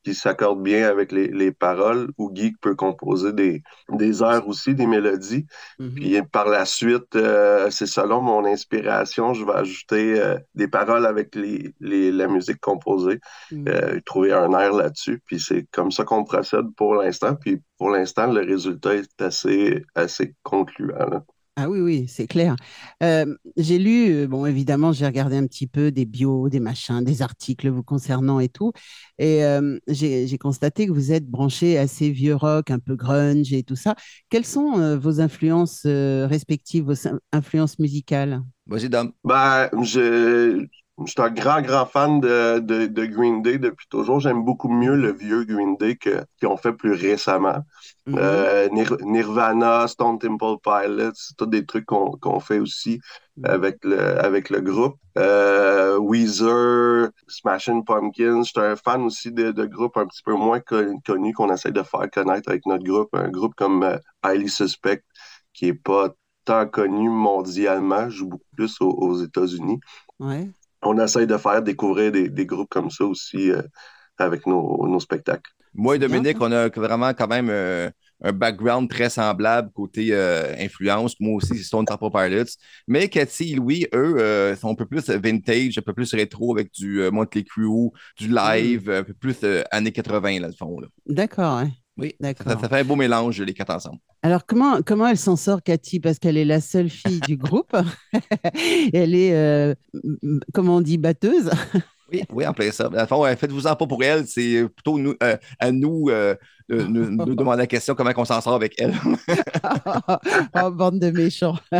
qui s'accorde bien avec les, les paroles, ou Guy peut composer des, des airs aussi, des mélodies. Puis par la suite, euh, c'est selon mon inspiration, je vais ajouter euh, des paroles avec les, les- la musique composée, euh, trouver un air là-dessus. Puis c'est comme ça qu'on procède pour l'instant. Puis pour l'instant, le résultat est assez, assez concluant. là. Ah oui, oui, c'est clair. Euh, j'ai lu, euh, bon, évidemment, j'ai regardé un petit peu des bios, des machins, des articles vous concernant et tout. Et euh, j'ai j'ai constaté que vous êtes branché assez vieux rock, un peu grunge et tout ça. Quelles sont euh, vos influences euh, respectives, vos in- influences musicales? Vas-y, Dom. Ben, je, je suis un grand, grand fan de, de, de Green Day depuis toujours. J'aime beaucoup mieux le vieux Green Day qu'ils ont fait plus récemment. Euh, Nir- Nirvana, Stone Temple Pilots, c'est tous des trucs qu'on fait aussi avec le, avec le groupe. Euh, Weezer, Smashing Pumpkins. Je suis un fan aussi de, de groupes un petit peu moins con- connus qu'on essaie de faire connaître avec notre groupe. Un groupe comme euh, Highly Suspect, qui est pas tant connu mondialement, joue beaucoup plus aux, aux États-Unis. Ouais. On essaie de faire découvrir des, des groupes comme ça aussi euh, avec nos, nos spectacles. Moi et Dominique, on a vraiment quand même euh, un background très semblable côté euh, influence. Moi aussi, c'est Stone Temple Pilots. Mais Cathy et Louis, eux, euh, sont un peu plus vintage, un peu plus rétro avec du euh, Motley Crue, du live, un peu plus euh, années 80, là, le fond. D'accord, ouais. Oui, D'accord. ça, ça fait un beau mélange, les quatre ensemble. Alors, comment, comment elle s'en sort, Cathy? Parce qu'elle est la seule fille du groupe. elle est, euh, comment on dit, batteuse? Oui, oui, en plein ça. Fond, euh, faites-vous-en pas pour elle, c'est plutôt nous, euh, à nous euh, de nous, nous demander la question comment on s'en sort avec elle. oh, bande de méchants.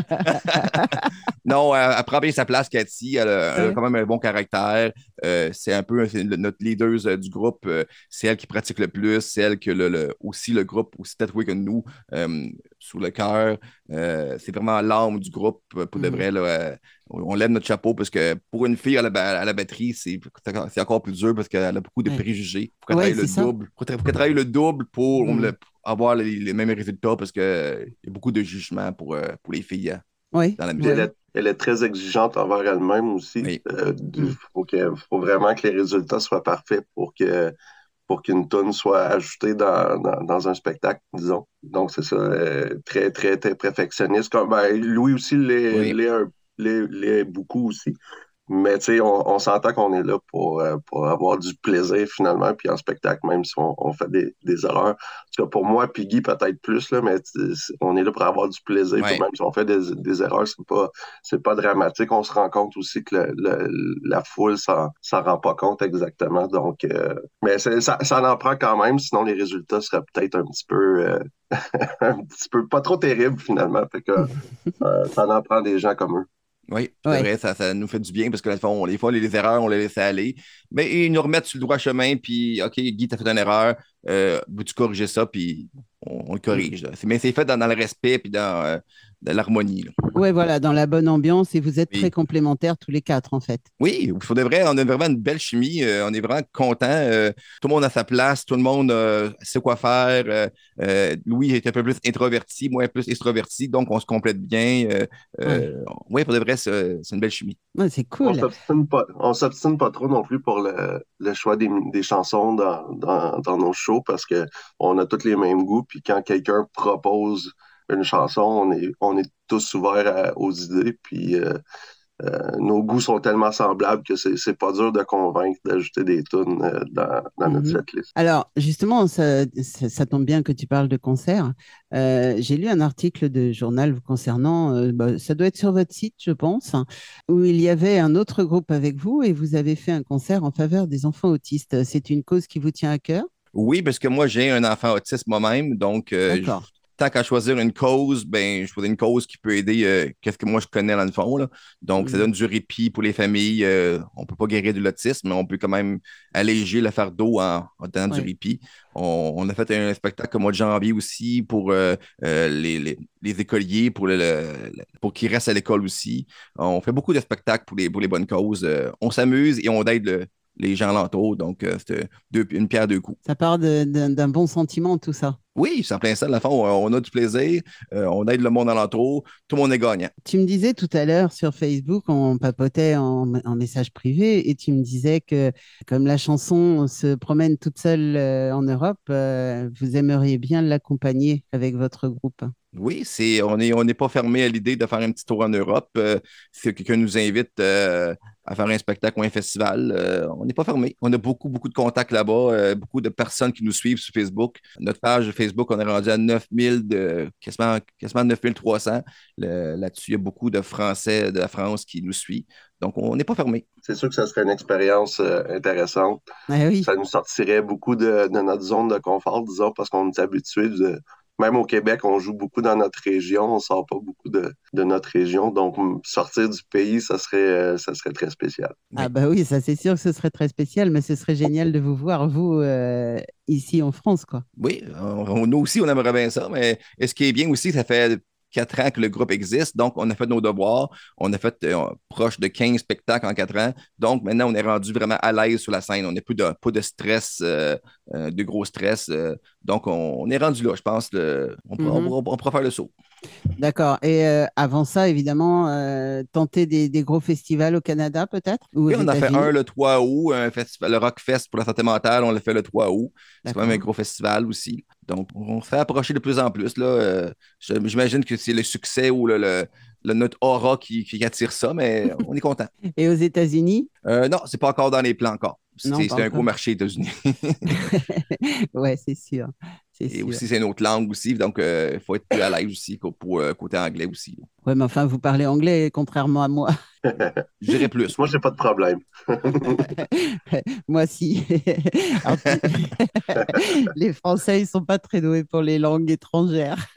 Non, elle, elle prend bien sa place, Cathy. Elle, a- elle a quand même un bon caractère. Euh, c'est un peu le- notre leader euh, du groupe. Euh, c'est elle qui pratique le plus. C'est elle qui a le, le- aussi le groupe, aussi tatoué que nous, euh, sous le cœur. Euh, c'est vraiment l'âme du groupe, euh, pour de Mhm. vrai. là. Euh, on on lève notre chapeau parce que pour une fille à la, ba- à la batterie, c'est encore plus dur parce qu'elle a beaucoup de préjugés. Faut qu'elle Ouais, travaille le double. Qu'elle travaille le double pour le- avoir les, les mêmes résultats parce qu'il y a beaucoup de jugements pour, euh, pour les filles hein, Oui. dans la musique. elle, est, elle est très exigeante envers elle-même aussi. Oui. Euh, Mm. faut, vraiment que les résultats soient parfaits pour que pour qu'une tune soit ajoutée dans, dans, dans un spectacle, disons. Donc, c'est ça, euh, très, très, très perfectionniste. Comme, ben, Louis aussi Oui. l'est beaucoup aussi. Mais tu sais, on, on s'entend qu'on est là pour, euh, pour avoir du plaisir finalement, puis en spectacle, même si on, on fait des, des erreurs. En tout cas, pour moi, puis Guy, peut-être plus, là, mais on est là pour avoir du plaisir. Ouais. Puis même si on fait des, des erreurs, c'est pas, c'est pas dramatique. On se rend compte aussi que le- le- la foule s'en, s'en rend pas compte exactement. Donc, euh, mais ça, ça en prend quand même, sinon les résultats seraient peut-être un petit peu, euh, un petit peu pas trop terribles finalement. Fait que euh, ça en prend des gens comme eux. Oui, c'est Ouais. vrai, ça, ça nous fait du bien parce que, dans le fond, des fois, les erreurs, on les laisse aller. Mais ils nous remettent sur le droit chemin, puis, OK, Guy, t'as fait une erreur, euh, veux-tu corriger ça, puis on, on le corrige. là. Mais c'est fait dans, dans le respect, puis dans, euh, dans l'harmonie. Ouais, voilà, dans la bonne ambiance et vous êtes Oui. très complémentaires tous les quatre en fait. Oui, il faut de vrai, on a vraiment une belle chimie, euh, on est vraiment content. euh, tout le monde a sa place, tout le monde euh, sait quoi faire. euh, euh, Louis est un peu plus introverti, moi un peu plus extroverti, donc on se complète bien. euh, euh, oui, pour de vrai, c'est une belle chimie. Ouais, c'est On cool. on s'obstine pas trop non plus pour le, le choix des, des chansons dans, dans, dans nos shows parce que on a tous les mêmes goûts. Puis quand quelqu'un propose une chanson, on est, on est tous ouverts à- aux idées. Puis euh, euh, nos goûts sont tellement semblables que c'est c'est pas dur de convaincre d'ajouter des tunes euh, dans, dans notre Mhm. setlist. Alors, justement, ça, ça, ça tombe bien que tu parles de concert. Euh, J'ai lu un article de journal vous concernant, euh, bah, ça doit être sur votre site, je pense, hein, où il y avait un autre groupe avec vous et vous avez fait un concert en faveur des enfants autistes. C'est une cause qui vous tient à cœur? Oui, parce que moi, j'ai un enfant autiste moi-même, donc euh, tant qu'à choisir une cause, ben, je choisis une cause qui peut aider euh, qu'est-ce que moi je connais dans le fond. Là. Donc, ça Mhm. donne du répit pour les familles. euh, on ne peut pas guérir de l'autisme, mais on peut quand même alléger le fardeau en, en donnant du répit. On, on a fait un spectacle au mois de janvier aussi pour euh, les, les- les écoliers, pour, le, pour qu'ils restent à l'école aussi. On fait beaucoup de spectacles pour les, pour les bonnes causes. On s'amuse et on aide le- les gens alentours. Donc, euh, c'est deux- une pierre deux coups. Ça part d'un bon sentiment, tout ça. Oui, c'est en plein ça. Dans le fond, on a du plaisir, euh, on aide le monde alentour, tout le monde est gagnant. Tu me disais tout à l'heure sur Facebook, on papotait en, en message privé et tu me disais que comme la chanson se promène toute seule euh, en Europe, euh, vous aimeriez bien l'accompagner avec votre groupe. Oui, c'est, on n'est on n'est pas fermé à l'idée de faire un petit tour en Europe. Euh, si quelqu'un nous invite euh, à faire un spectacle ou un festival, euh, on n'est pas fermé. On a beaucoup, beaucoup de contacts là-bas, euh, beaucoup de personnes qui nous suivent sur Facebook. Notre page Facebook, on est rendu à 9000, de, quasiment, quasiment 9300. Le- Là-dessus, il y a beaucoup de Français de la France qui nous suivent. Donc, on n'est pas fermé. C'est sûr que ça serait une expérience euh, intéressante. Ah oui, Ça nous sortirait beaucoup de, de notre zone de confort, disons, parce qu'on est habitué de. Même au Québec, on joue beaucoup dans notre région, on sort pas beaucoup de, de notre région. Donc, m- sortir du pays, ça serait, euh, ça serait très spécial. ah bah oui, ça c'est sûr que ce serait très spécial, mais ce serait génial de vous voir, vous, euh, ici en France, quoi. Oui, on- on- nous aussi, on aimerait bien ça, mais ce qui est bien aussi, ça fait quatre ans que le groupe existe, donc on a fait nos devoirs, on a fait euh, proche de 15 spectacles en quatre ans, donc maintenant on est rendu vraiment à l'aise sur la scène, on n'a plus de, pas de stress, euh, euh, de gros stress, donc on, on est rendu là, je pense, le- on, pourra- Mhm. on pourra- on pourra faire le saut. D'accord. Et avant ça, évidemment, tenter des, des gros festivals au Canada, peut-être? Oui, on a fait un le 3 août, un festival, le Rock Fest pour la santé mentale, on l'a fait le 3 août. C'est quand même un gros festival aussi. Donc, on se fait approcher de plus en plus. Là. Euh, J'imagine que c'est le succès ou le, le- le- notre aura qui, qui attire ça, mais on est content. Et aux États-Unis? Euh, non, c'est pas encore dans les plans encore. C'est un gros marché aux États-Unis. Ouais, c'est sûr. Et sûr. aussi, c'est une autre langue aussi. Donc, il faut être plus à l'aise aussi qu'au- pour euh, côté anglais aussi. Ouais, mais enfin, vous parlez anglais, contrairement à moi. Je dirais plus. Moi, j'ai pas de problème. Moi, si. Alors, les Français, ils sont pas très doués pour les langues étrangères.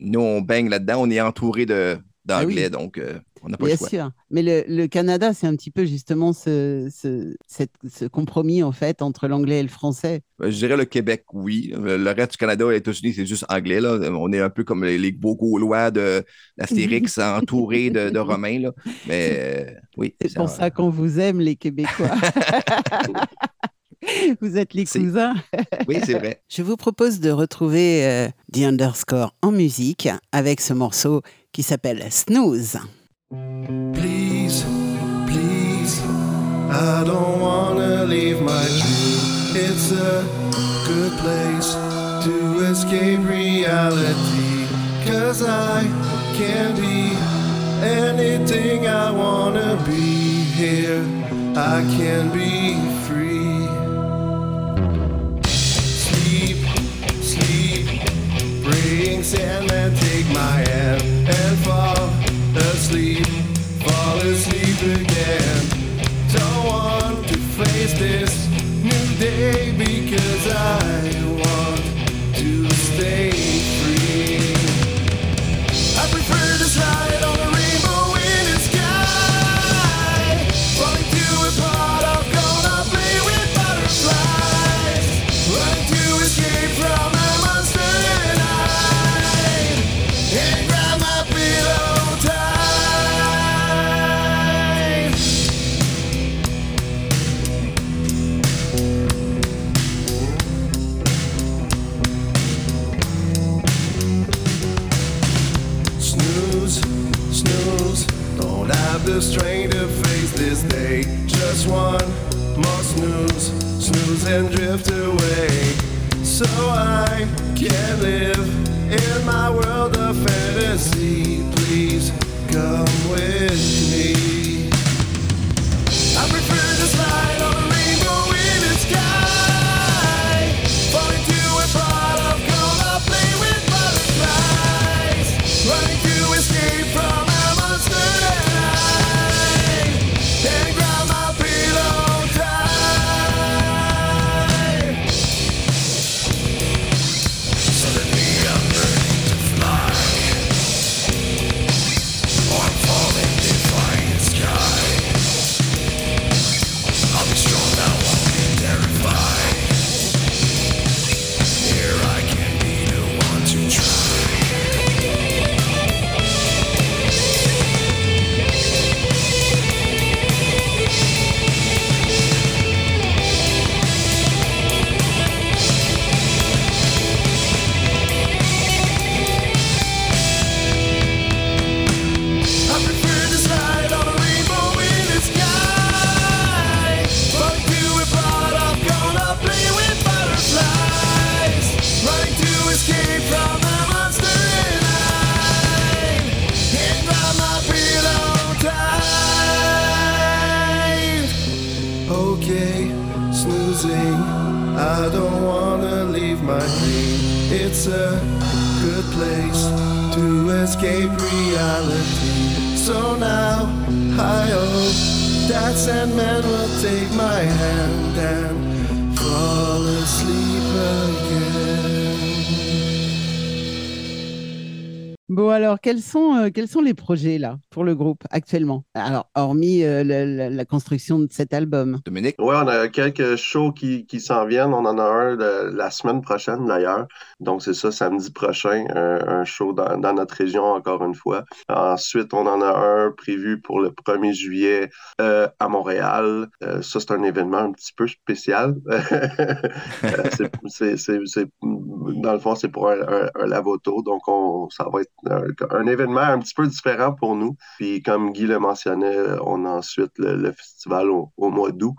Nous, on baigne là-dedans. On est entouré de, Ah oui. d'anglais, donc euh, on le Bien choix. sûr. Mais le, le Canada, c'est un petit peu justement ce, ce, cette- ce compromis en fait entre l'anglais et le français. Euh, Je dirais le Québec, oui. Le le reste du Canada et les États-Unis, c'est juste anglais. Là. On est un peu comme les, les beaux Gaulois de d'Astérix entourés de, de Romains. Là. Mais euh, oui. C'est pour ça qu'on vous aime, les Québécois. vous êtes les C'est- cousins. Oui, c'est vrai. Je vous propose de retrouver euh, The Underscore en musique avec ce morceau qui s'appelle Snooze. Please, please, I don't wanna leave my dream. It's a good place to escape reality. Cause I can be anything I wanna be here. I can be free. Sleep, sleep, praying Sandman, take my hand and fall asleep, fall asleep again. Don't want to face this new day because I want to stay day. Just one more snooze, snooze and drift away. So I can live in my world of fantasy. Please come with me. Quels sont, euh, quels sont les projets là pour le groupe actuellement? Alors, hormis euh, la, la- la construction de cet album. Dominique? Ouais, on a quelques shows qui, qui s'en viennent. On en a un de- la semaine prochaine d'ailleurs. Donc, c'est ça, samedi prochain, un, un show dans, dans notre région encore une fois. Ensuite, on en a un prévu pour le 1er juillet euh, à Montréal. Euh, ça, c'est un événement un petit peu spécial. C'est, c'est, c'est, c'est- dans le fond, c'est pour un, un, un lavoto. Donc, on, ça va être un, un événement un petit peu différent pour nous. Puis, comme Guy le mentionnait, on a ensuite le, festival au mois d'août.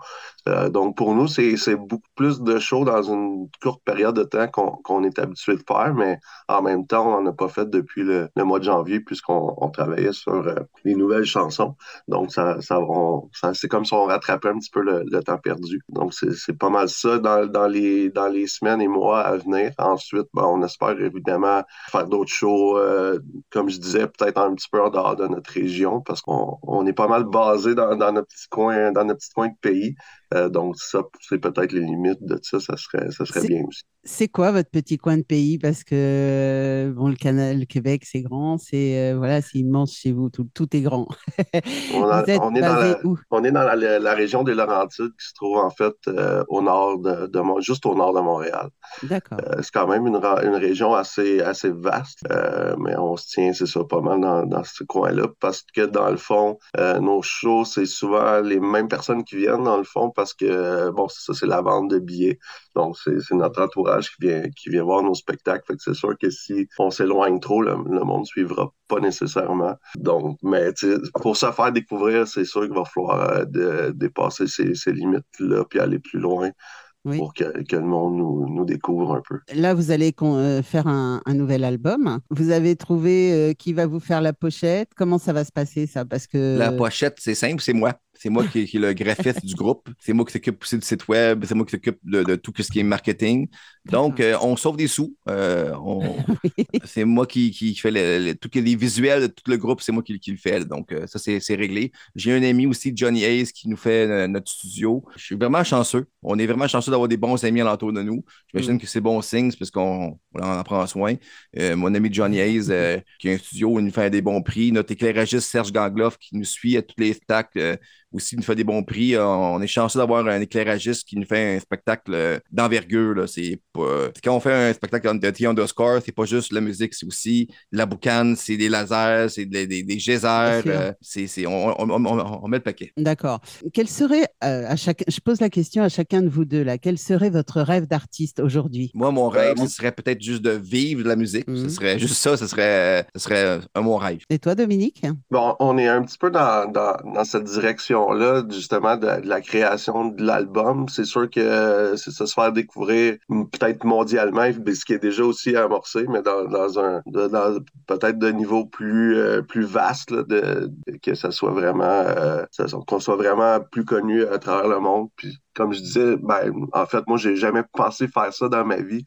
Euh, donc, pour nous, c'est beaucoup plus de shows dans une courte période de temps qu'on est habitué de faire, mais en même temps, on n'en a pas fait depuis le, le mois de janvier puisqu'on on travaillait sur euh, les nouvelles chansons. Donc, ça, ça, ça- c'est comme si on rattrapait un petit peu le, le temps perdu. Donc, c'est pas mal ça dans, dans, les, dans les semaines et mois à venir. En- ensuite, ben, on espère évidemment faire d'autres shows, euh, comme je disais, peut-être un petit peu en dehors de notre région, parce qu'on on est pas mal basé dans, dans dans notre petit coin de pays. Euh, donc, ça, c'est peut-être les limites de ça, ça serait, ça serait bien aussi. C'est quoi votre petit coin de pays? Parce que bon, le Canada, le Québec, c'est grand, c'est euh, voilà, c'est immense chez vous, tout, tout est grand. On, a- on est dans la, on est dans la, la région des Laurentides qui se trouve en fait euh, au nord de, juste au nord de Montréal. D'accord. Euh, c'est quand même une, région assez, assez vaste, euh, mais on se tient, c'est ça, pas mal dans, dans ce coin-là parce que dans le fond, euh, nos shows, c'est souvent les mêmes personnes qui viennent dans le fond parce que, bon, c'est ça, c'est la vente de billets. Donc, c'est notre entourage qui vient, qui vient voir nos spectacles. Fait que c'est sûr que si on s'éloigne trop, le, le monde suivra pas nécessairement. Donc, mais tu sais, pour se faire découvrir, c'est sûr qu'il va falloir euh, de- dépasser ces, ces limites-là puis aller plus loin Oui. pour que, que le monde nous, nous découvre un peu. Là, vous allez con- euh, faire un, un nouvel album. Vous avez trouvé euh, qui va vous faire la pochette? Comment ça va se passer, ça? Parce que La pochette, c'est simple, c'est moi. C'est moi qui, qui est le graphiste du groupe. C'est moi qui s'occupe aussi du site web. C'est moi qui s'occupe de, de tout ce qui est marketing. Donc, euh, on sauve des sous. Euh, on- c'est moi qui, qui le, tout les visuels de tout le groupe. C'est moi qui, qui le fais. Donc, euh, ça, c'est c'est réglé. J'ai un ami aussi, Johnny Hayes, qui nous fait notre studio. Je suis vraiment chanceux. On est vraiment chanceux d'avoir des bons amis alentour de nous. J'imagine que c'est bon signe parce qu'on on en prend soin. Mon ami Johnny Hayes, qui a un studio, il nous fait des bons prix. Notre éclairagiste Serge Gangloff, qui nous suit à tous les stacks, aussi nous fait des bons prix. Euh, On est chanceux d'avoir un éclairagiste qui nous fait un spectacle euh, d'envergure. là. C'est pas... Quand on fait un spectacle de T underscore, c'est pas juste la musique, c'est aussi la boucane, c'est des lasers, c'est des, des, des geysers. euh, c'est, c'est- on, on- on- met le paquet. D'accord. Quel serait, euh, à chacun, je pose la question à chacun de vous deux là, quel serait votre rêve d'artiste aujourd'hui? Moi, mon rêve, ce serait peut-être juste de vivre de la musique. Ce serait juste ça, ce serait, ce serait un mon rêve. Et toi, Dominique? Bon, on est un petit peu dans, dans, dans cette direction-là, justement, de, la création de l'album. C'est sûr que euh, c'est ça, se faire découvrir peut-être mondialement, ce qui est déjà aussi amorcé, mais dans, un dans peut-être de niveau plus, euh, plus vaste, là, de, que ça soit vraiment euh, qu'on soit vraiment plus connu à travers le monde. Puis comme je disais, ben, en fait, moi, j'ai jamais pensé faire ça dans ma vie,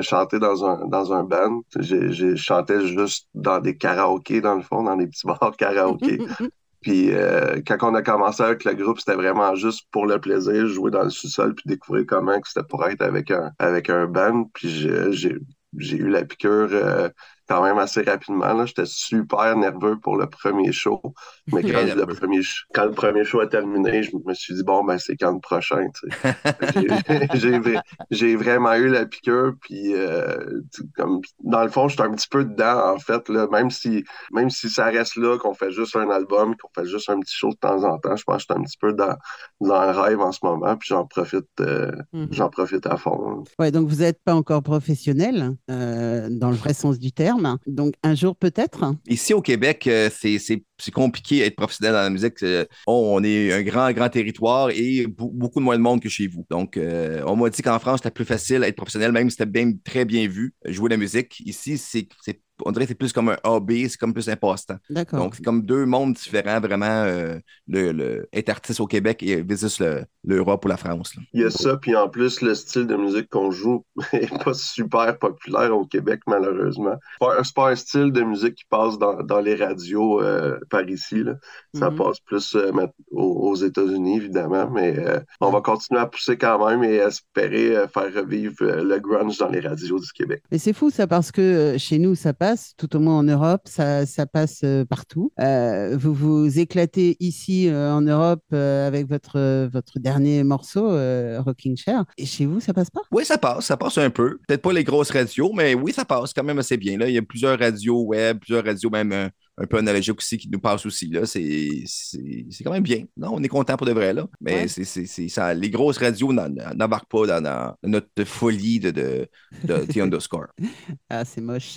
chanter dans un, dans un band. J'ai, j'ai chantais juste dans des karaokés, dans le fond, dans des petits bars karaokés. Puis euh, quand on a commencé avec le groupe, c'était vraiment juste pour le plaisir, jouer dans le sous-sol puis découvrir comment c'était pour être avec un avec un band. Puis j'ai eu la piqûre euh, quand même assez rapidement. là. J'étais super nerveux pour le premier show. Mais quand, le premier, quand le premier show a terminé, je me suis dit, bon, ben c'est quand le prochain. tu sais. J'ai- J'ai vra- j'ai vraiment eu la piqûre. Puis euh, comme, dans le fond, j'étais un petit peu dedans, en fait. Là, même, si, même si ça reste là, qu'on fait juste un album, qu'on fait juste un petit show de temps en temps, je pense que j'étais un petit peu dans, dans un rêve en ce moment. Puis j'en profite, euh, Mhm. j'en profite à fond. Ouais, donc vous n'êtes pas encore professionnel euh, dans le vrai sens du terme. Donc un jour peut-être. Ici au Québec, euh, c'est c'est- compliqué d'être professionnel dans la musique. C'est- On est un grand, grand territoire et beaucoup de moins de monde que chez vous. Donc, euh, on m'a dit qu'en France, c'était plus facile d'être professionnel, même si c'était bien très bien vu, euh, jouer la musique. Ici, c'est on dirait que c'est plus comme un hobby, c'est comme plus un passe-temps. D'accord. Donc, c'est comme deux mondes différents, vraiment, euh, le, le- être artiste au Québec et versus le- l'Europe ou la France. là. Il y a ça, puis en plus, le style de musique qu'on joue n'est pas super populaire au Québec, malheureusement. C'est pas, c'est pas un style de musique qui passe dans, dans les radios euh, par ici. là. Ça Mhm. passe plus euh, aux, États-Unis, évidemment, mais euh, on va continuer à pousser quand même et espérer euh, faire revivre euh, le grunge dans les radios du Québec. Mais c'est fou ça parce que chez nous ça passe, tout au moins en Europe, ça, ça passe euh, partout. Euh, vous vous éclatez ici euh, en Europe euh, avec votre, votre dernier morceau, euh, Rocking Chair, et chez vous ça passe pas? Oui, ça passe, ça passe un peu. Peut-être pas les grosses radios, mais oui, ça passe quand même assez bien. Là. Il y a plusieurs radios web, plusieurs radios même euh, un peu analogiques aussi qui nous passent aussi. Là. C'est, c'est, c'est quand même bien. Non, on est content pour de vrai. Là. Mais Ouais. c'est, c'est, ça. Les grosses radios n'embarquent pas dans, dans notre folie de, de, de T underscore. Ah c'est moche.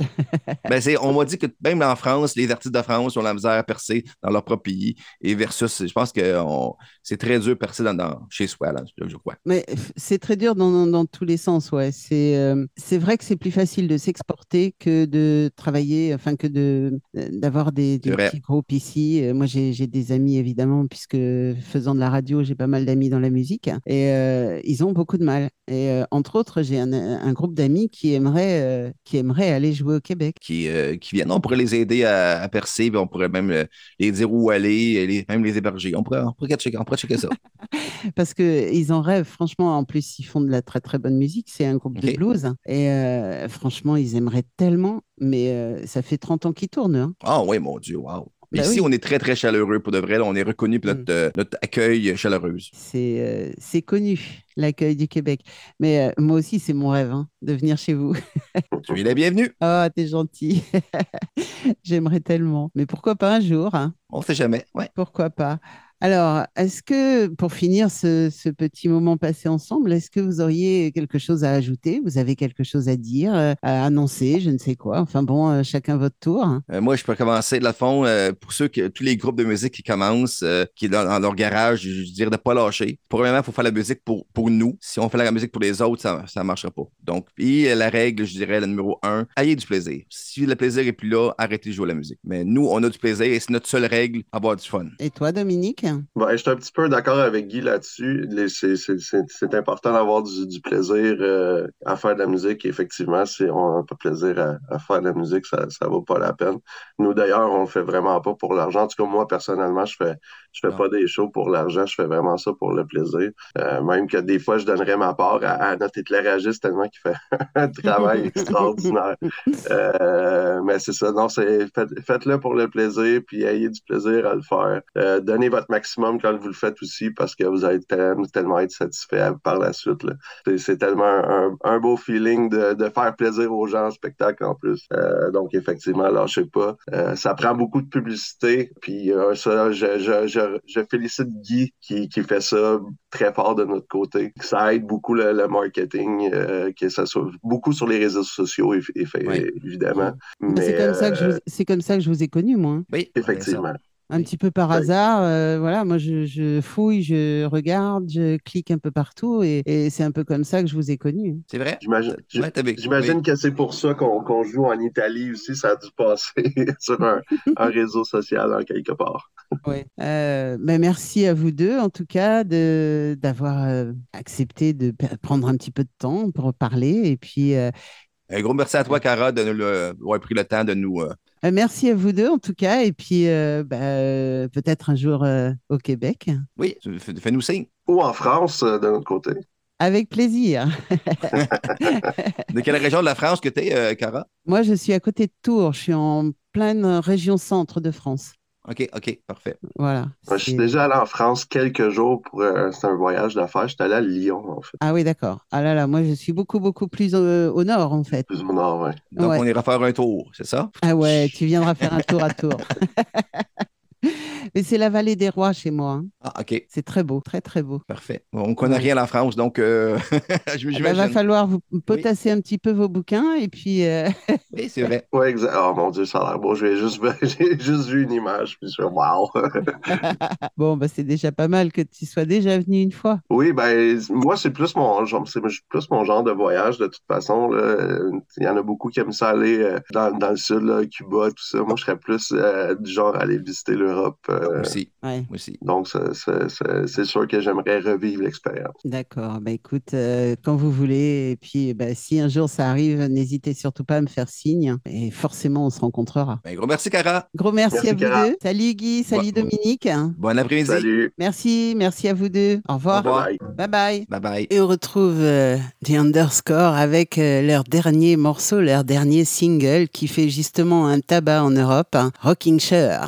Ben, c'est, on m'a dit que même en France, les artistes de France ont la misère à percer dans leur propre pays. Et versus, je pense que on- c'est très dur de percer dans, dans- chez soi, là, je crois. Mais c'est très dur dans, dans- dans tous les sens, ouais. C'est euh, c'est vrai que c'est plus facile de s'exporter que de travailler, enfin que de d'avoir avoir des, petits groupes ici. Euh, moi, j'ai des amis, évidemment, puisque faisant de la radio, j'ai pas mal d'amis dans la musique. Et euh, ils ont beaucoup de mal. Et euh, entre autres, j'ai un, un groupe d'amis qui aimerait, euh, qui aimerait aller jouer au Québec. Qui, qui viennent, on pourrait les aider à, à percer, on pourrait même les dire où aller, les- même les héberger. On pourrait, on pourrait checker, on pourrait checker ça. Parce qu'ils en rêvent, franchement. En plus, ils font de la très très bonne musique. C'est un groupe de blues. Et franchement, ils aimeraient tellement. Mais euh, ça fait 30 ans qu'ils tournent. hein. Ah oui, mon Dieu, wow. Mais Ben ici, oui. on est très, très chaleureux pour de vrai. là. on est reconnu pour notre, Mm. euh, notre accueil chaleureuse. C'est euh, c'est connu, l'accueil du Québec. Mais euh, moi aussi, c'est mon rêve hein, de venir chez vous. Tu es la bienvenue. Ah, t'es gentil. J'aimerais tellement. Mais pourquoi pas un jour hein On sait jamais. Ouais. Pourquoi pas? Alors, est-ce que pour finir ce, ce petit moment passé ensemble, est-ce que vous auriez quelque chose à ajouter? Vous avez quelque chose à dire, euh, à annoncer, je ne sais quoi? Enfin bon, euh, chacun votre tour. hein. Euh, moi, je peux commencer de la fond. euh, pour ceux que tous les groupes de musique qui commencent, euh, qui est dans, dans leur garage, je, je dirais de ne pas lâcher. Premièrement, il faut faire la musique pour, pour nous. Si on fait la musique pour les autres, ça ne marchera pas. Donc, puis euh, la règle, je dirais, la numéro un, ayez du plaisir. Si le plaisir n'est plus là, arrêtez de jouer à la musique. Mais nous, on a du plaisir et c'est notre seule règle, avoir du fun. Et toi, Dominique? Ouais, je suis un petit peu d'accord avec Guy là-dessus. C'est c'est- c'est- c'est important d'avoir du, du plaisir euh, à faire de la musique. Effectivement, si on n'a pas de plaisir à, à faire de la musique, ça ne vaut pas la peine. Nous, d'ailleurs, on le fait vraiment pas pour l'argent. En tout cas, moi, personnellement, je fais je fais Non. pas des shows pour l'argent. Je fais vraiment ça pour le plaisir. Euh, même que des fois, je donnerais ma part à, à notre éclairagiste tellement qu'il fait un travail extraordinaire. Euh, mais c'est ça, non, c'est faites- faites-le pour le plaisir, puis ayez du plaisir à le faire. Euh, donnez votre maximum quand vous le faites aussi, parce que vous allez tellement, tellement être satisfait par la suite. là. C'est, c'est tellement un, un beau feeling de, de faire plaisir aux gens en spectacle en plus. Euh, donc effectivement, lâchez pas. Euh, ça prend beaucoup de publicité, puis euh, ça, je, je, je, je félicite Guy qui, qui fait ça très fort de notre côté. Ça aide beaucoup le, le marketing, euh, que ça soit beaucoup sur les réseaux sociaux, Oui. évidemment. Mais Mais, c'est comme ça que je vous, c'est comme ça que je vous ai connu, moi. hein. Oui, effectivement. Un Oui. petit peu par Oui. hasard, euh, voilà, moi je, je fouille, je regarde, je clique un peu partout et, et c'est un peu comme ça que je vous ai connu. C'est vrai? J'imagine, Ouais, t'avais- j'imagine oui. que c'est pour ça qu'on joue en Italie aussi. Ça a dû passer sur un, un réseau social en quelque part. Ouais. Euh, ben, merci à vous deux, en tout cas, de d'avoir euh, accepté de prendre un petit peu de temps pour parler. Et puis, euh, Un gros merci à toi, Cara, de nous d'avoir pris le temps de nous. euh, merci à vous deux, en tout cas. Et puis, euh, ben, euh, peut-être un jour euh, au Québec. Oui, fais- fais-nous signe. Ou en France, euh, de notre côté. Avec plaisir. De quelle région de la France que tu es, Cara? Moi, je suis à côté de Tours. Je suis en pleine région centre de France. OK, OK, parfait. Voilà. Moi, je suis déjà allé en France quelques jours pour euh, c'est un voyage d'affaires. J'étais allé à Lyon, en fait, Ah oui, d'accord. Ah là là, moi, je suis beaucoup, beaucoup plus au, au nord, en fait. plus au nord. Ouais. Donc, Ouais. on ira faire un tour, c'est ça? Ah ouais, tu viendras faire un tour à Tours. Mais c'est la vallée des rois chez moi. hein. Ah, OK, C'est très beau, très, très beau. parfait. On ne connaît Ouais. rien en France, donc euh, je- Ah bah, j'imagine. va falloir vous potasser un petit peu vos bouquins et puis euh, Oui, c'est vrai. Ouais, exact. Oh mon Dieu, ça a l'air beau. J'ai juste, j'ai juste vu une image, puis je suis wow. bon, bah, c'est déjà pas mal que tu sois déjà venu une fois. Oui, ben moi c'est plus mon genre, c'est plus mon genre de voyage de toute façon. Là. Il y en a beaucoup qui aiment ça aller euh, dans, dans le sud, là, Cuba, tout ça. Moi, je serais plus euh, du genre à aller visiter l'Europe. Euh, Aussi, Ouais, aussi. donc c'est- sûr que j'aimerais revivre l'expérience. d'accord. Bah écoute, euh, quand vous voulez. Et puis, bah, si un jour ça arrive, n'hésitez surtout pas à me faire signe. Et forcément, on se rencontrera. Ben, gros merci, Cara. Gros merci, Merci, à vous Cara. deux. Salut Guy, salut Bon- Dominique. Bon après-midi. Salut. Merci, merci à vous deux. Au revoir. revoir. Bye. Bye bye. Bye bye. Et on retrouve euh, The Underscore avec euh, leur dernier morceau, leur dernier single qui fait justement un tabac en Europe, hein, Rocking Chair.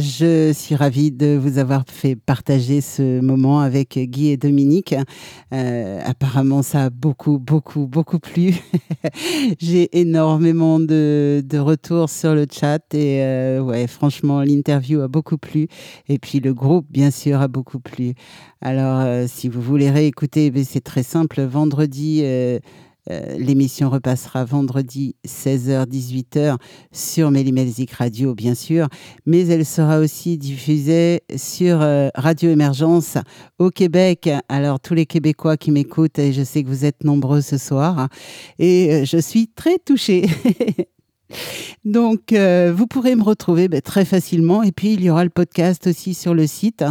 Je suis ravie de vous avoir fait partager ce moment avec Guy et Dominique. Euh, apparemment, ça a beaucoup, beaucoup, beaucoup plu. J'ai énormément de, de retours sur le chat et euh, ouais, franchement, l'interview a beaucoup plu. Et puis le groupe, bien sûr, a beaucoup plu. Alors, euh, si vous voulez réécouter, ben, c'est très simple. Vendredi. Euh, L'émission repassera vendredi 16h-18h sur Mélimelzik Radio, bien sûr, mais elle sera aussi diffusée sur euh, Radio Émergence au Québec. Alors, tous les Québécois qui m'écoutent, et je sais que vous êtes nombreux ce soir, hein, et euh, je suis très touchée. Donc, euh, vous pourrez me retrouver ben, très facilement. Et puis, il y aura le podcast aussi sur le site.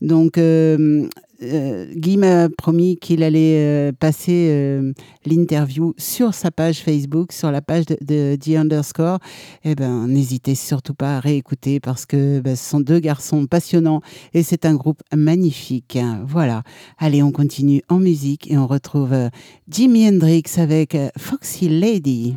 Donc, euh, euh, Guy m'a promis qu'il allait passer l'interview sur sa page Facebook, sur la page de, The Underscore. Eh ben, n'hésitez surtout pas à réécouter parce que ben, ce sont deux garçons passionnants et c'est un groupe magnifique. Voilà. Allez, on continue en musique et on retrouve Jimi Hendrix avec Foxy Lady.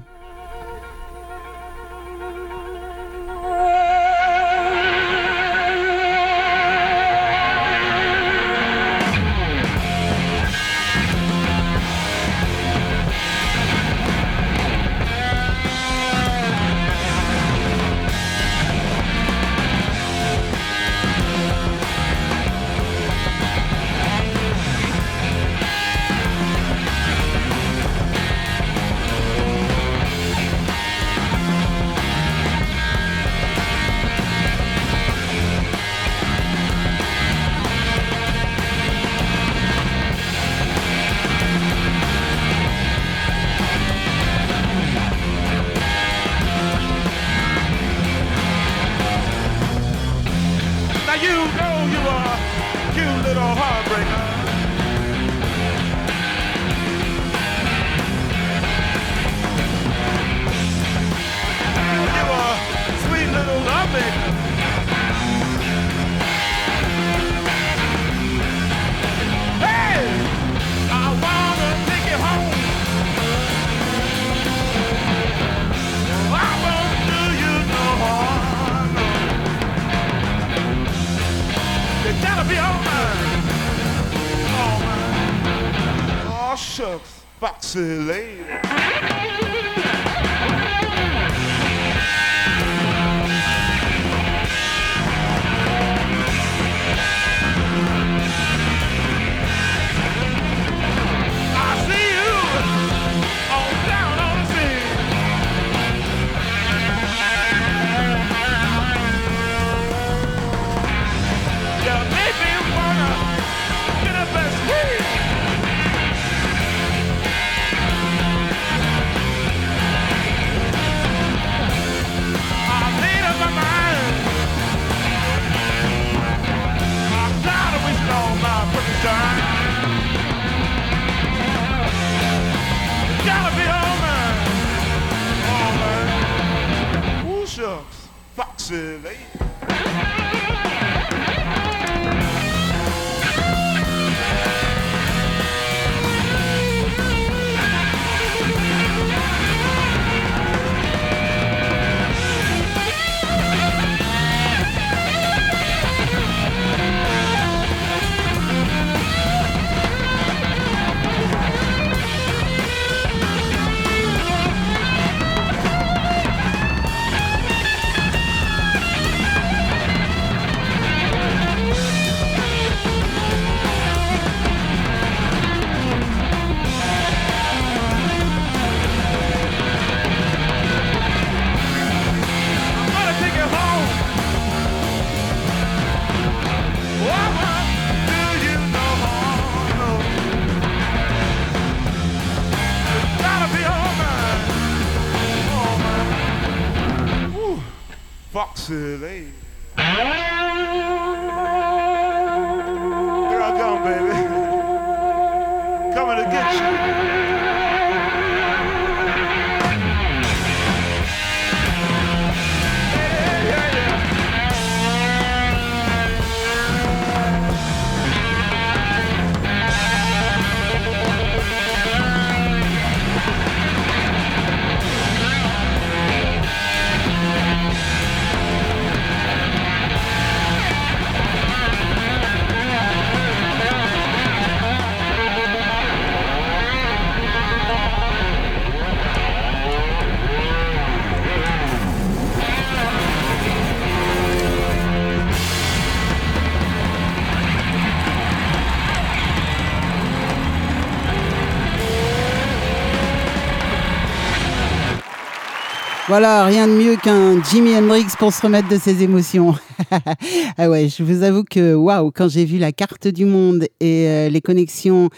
Voilà, rien de mieux qu'un Jimi Hendrix pour se remettre de ses émotions. ah ouais, je vous avoue que waouh, quand j'ai vu la carte du monde et euh, les connexions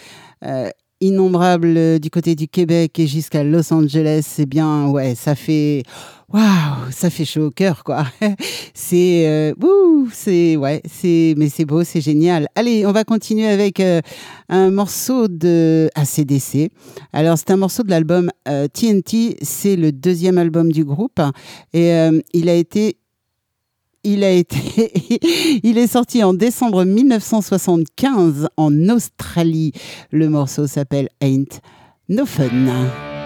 euh, innombrables du côté du Québec et jusqu'à Los Angeles, c'est bien, ouais, ça fait waouh, ça fait chaud au cœur quoi. c'est euh, c'est ouais, c'est mais c'est beau, c'est génial. Allez, on va continuer avec euh, un morceau de ACDC. Alors, c'est un morceau de l'album euh, TNT, c'est le deuxième album du groupe et euh, il a été il a été, il est sorti en décembre 1975 en Australie. Le morceau s'appelle Ain't No Fun.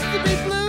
supposed to be blue.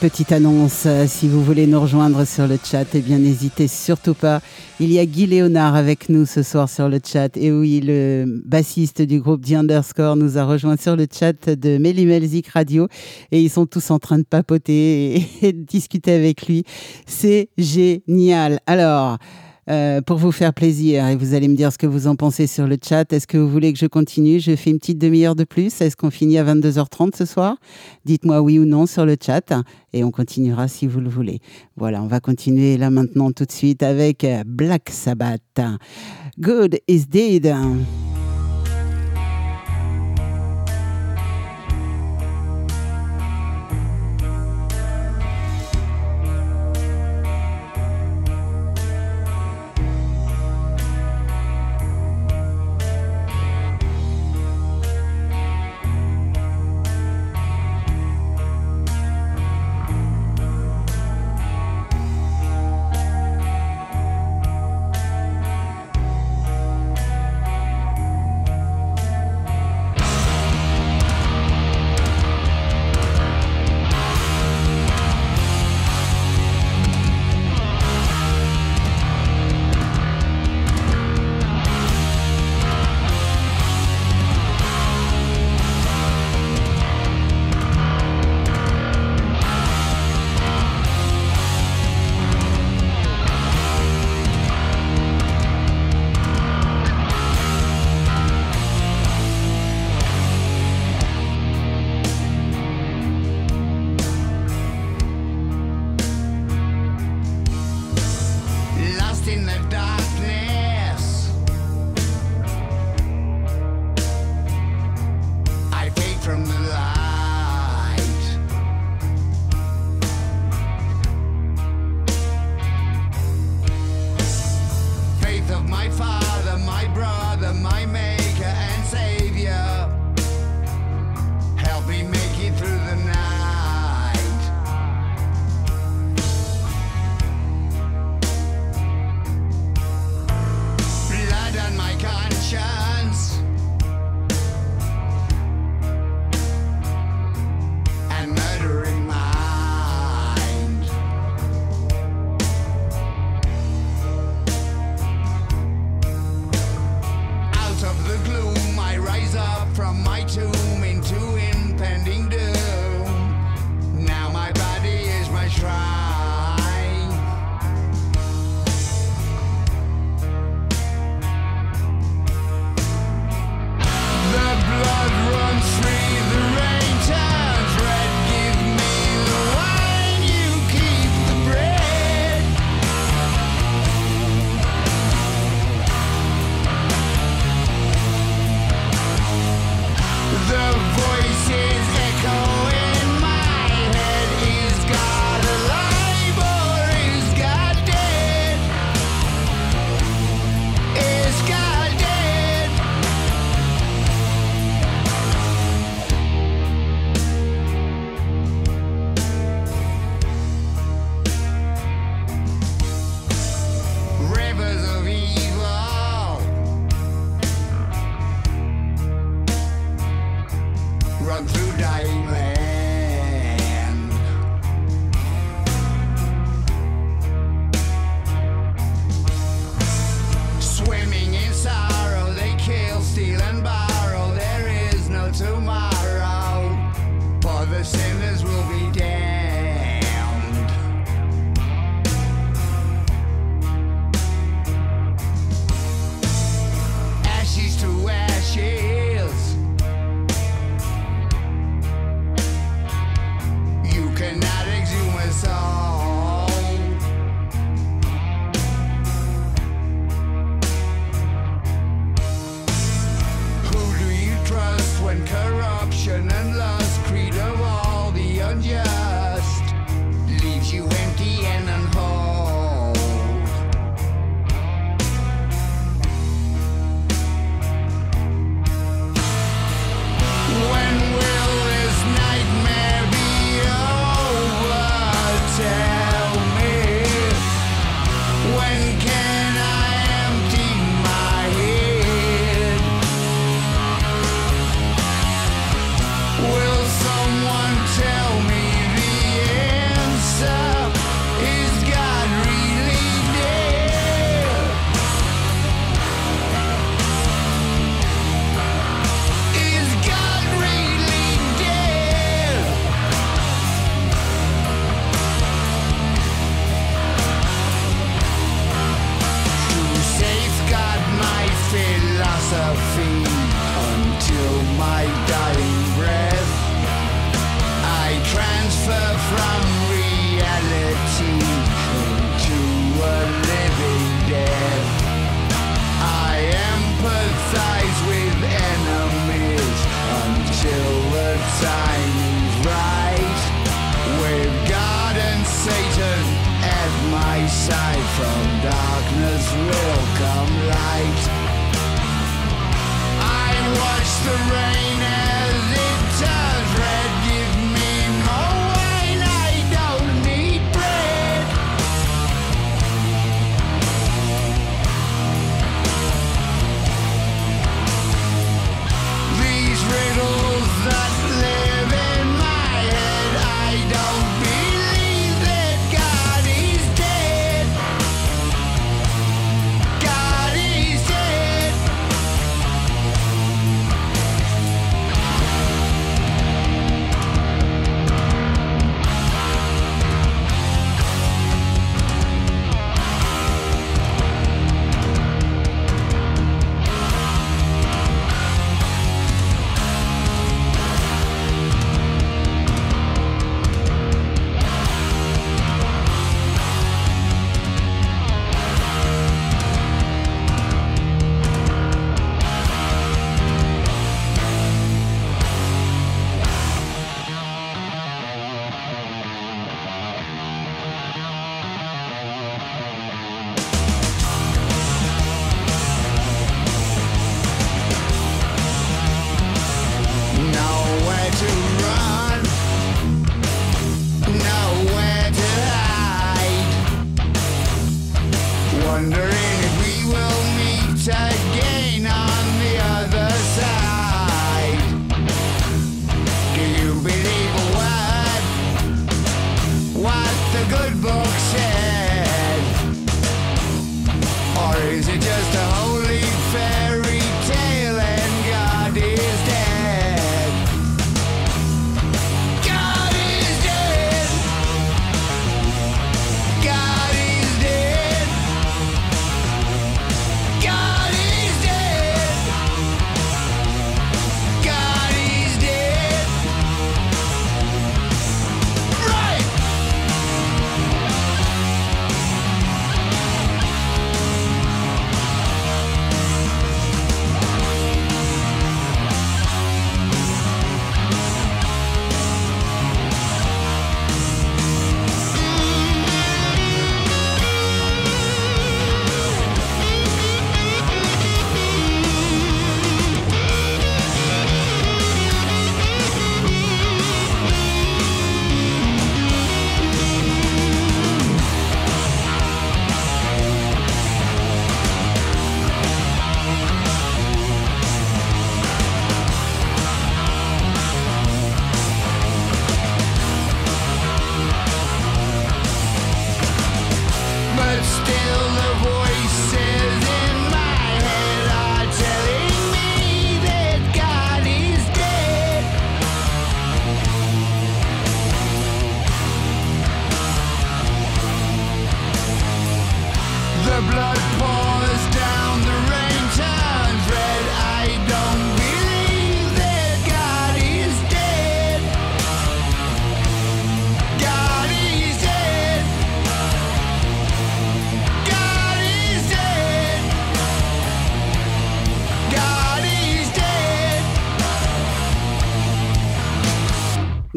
Petite annonce, euh, si vous voulez nous rejoindre sur le chat, eh bien n'hésitez surtout pas. Il y a Guy Léonard avec nous ce soir sur le chat. Et oui, le bassiste du groupe The Underscore nous a rejoint sur le chat de Melzik Radio. Et ils sont tous en train de papoter et, et de discuter avec lui. C'est génial. Alors... Euh, pour vous faire plaisir, et vous allez me dire ce que vous en pensez sur le chat. Est-ce que vous voulez que je continue? Je fais une petite demi-heure de plus. Est-ce qu'on finit à 22h30 ce soir? Dites-moi oui ou non sur le chat et on continuera si vous le voulez. Voilà, on va continuer là maintenant tout de suite avec Black Sabbath. Good is dead.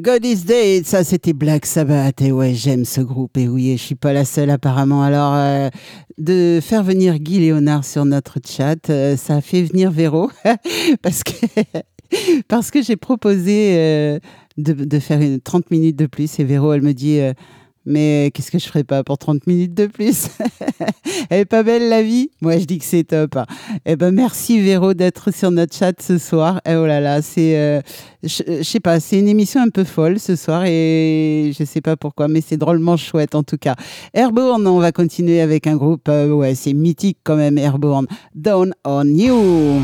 God is Dead, ça c'était Black Sabbath. Et ouais, j'aime ce groupe. Et oui, et je suis pas la seule apparemment. Alors, euh, de faire venir Guy Léonard sur notre chat, euh, ça a fait venir Véro. parce que, parce que j'ai proposé euh, de, de faire une 30 minutes de plus. Et Véro, elle me dit. Mais qu'est-ce que je ferais pas pour 30 minutes de plus? Elle est pas belle la vie? Moi je dis que c'est top. hein. Eh ben merci Véro d'être sur notre chat ce soir. Et oh là là, c'est euh, je sais pas, c'est une émission un peu folle ce soir et je sais pas pourquoi, mais c'est drôlement chouette en tout cas. Airborne, on va continuer avec un groupe, euh, ouais, c'est mythique quand même Airborne. Down on You.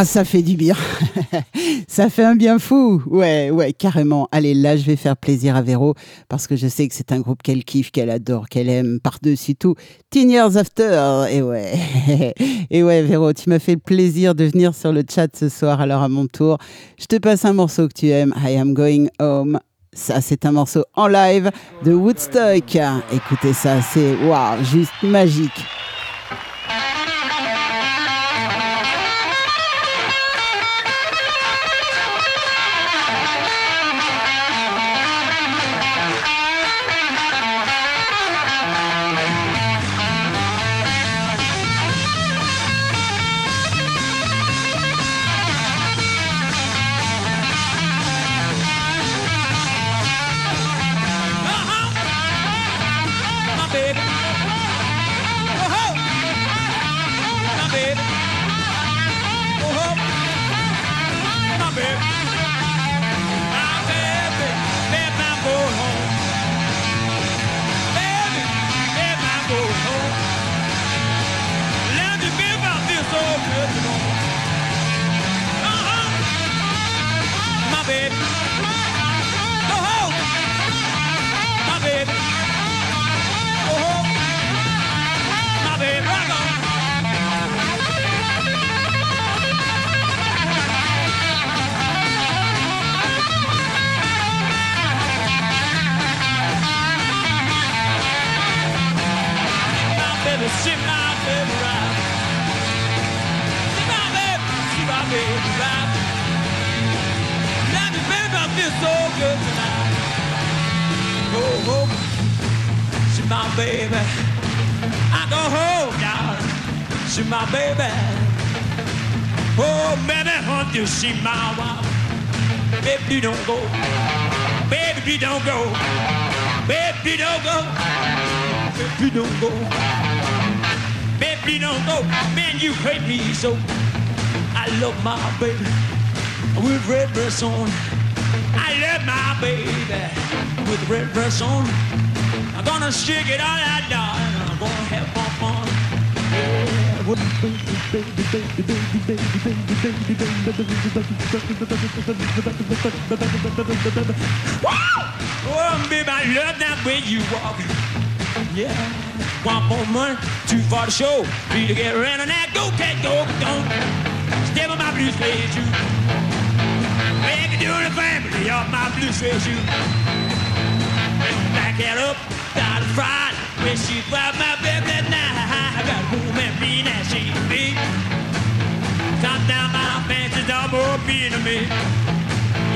Ah, ça fait du bien. ça fait un bien fou. Ouais, ouais, carrément. Allez, là, je vais faire plaisir à Véro parce que je sais que c'est un groupe qu'elle kiffe, qu'elle adore, qu'elle aime par-dessus tout. Teen Years After. Et ouais. Et ouais, Véro, tu m'as fait plaisir de venir sur le chat ce soir. Alors, à mon tour, je te passe un morceau que tu aimes. I am going home. Ça, c'est un morceau en live de Woodstock. Écoutez ça, c'est waouh, juste magique. Hate me so. I love my baby with red dress on. I love my baby with red dress on. I'm gonna shake it all out, darling. I'm gonna have more fun. Yeah, baby, baby, baby, baby, baby, baby, baby, baby. Oh, baby, I love that way you walk. Yeah. One more money, two for the show. Three to get around on that. Go. Step on my blue suede shoe. Baby, doing the family off my blue suede shoe. Back it up, it fried. When she brought my baby that night, I got home and being that she be. Top down my fancy double being to me.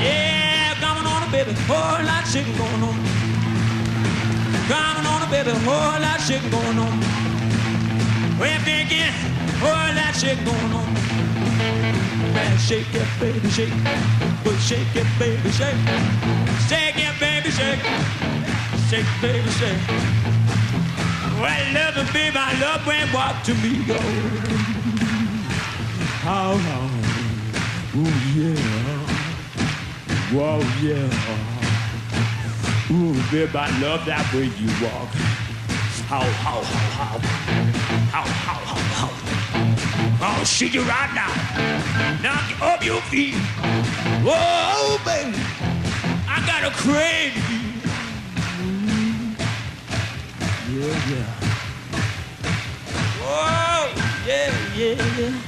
Yeah, coming on a baby, whole lot of chicken going on. Coming on a baby, whole lot of chicken going on. Well, thinking, lot of chicken going on. Man, shake it, baby, shake. Well, shake it, baby, shake. Shake it, baby, shake. Shake, baby, shake. Well, love it, baby, I love when walk to me go. How oh, long? Ooh, yeah. Whoa, yeah. Ooh, baby, I love that way you walk. How, how, how, how. How, how, how, how. I'll shake you right now. Knock you off your feet. Whoa, baby. I got a crazy. Yeah, yeah. Whoa, yeah, yeah, yeah.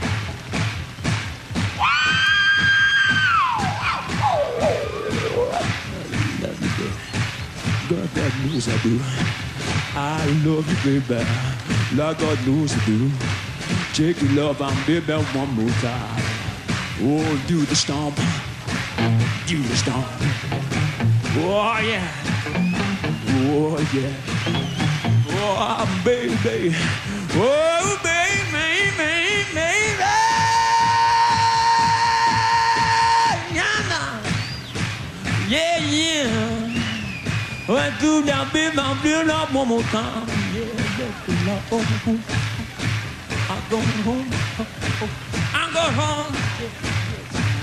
God, God knows I do. I love you, baby. Lord God knows I do. Take your love and baby one more time. Oh, do the stomp. Do the stomp. Oh, yeah. Oh, yeah. Oh, baby. Oh, baby, baby, baby. Yeah, yeah. Ouais, tout bien, baby, feeling one more time. Yeah, yeah, yeah. Going home. I'm going home.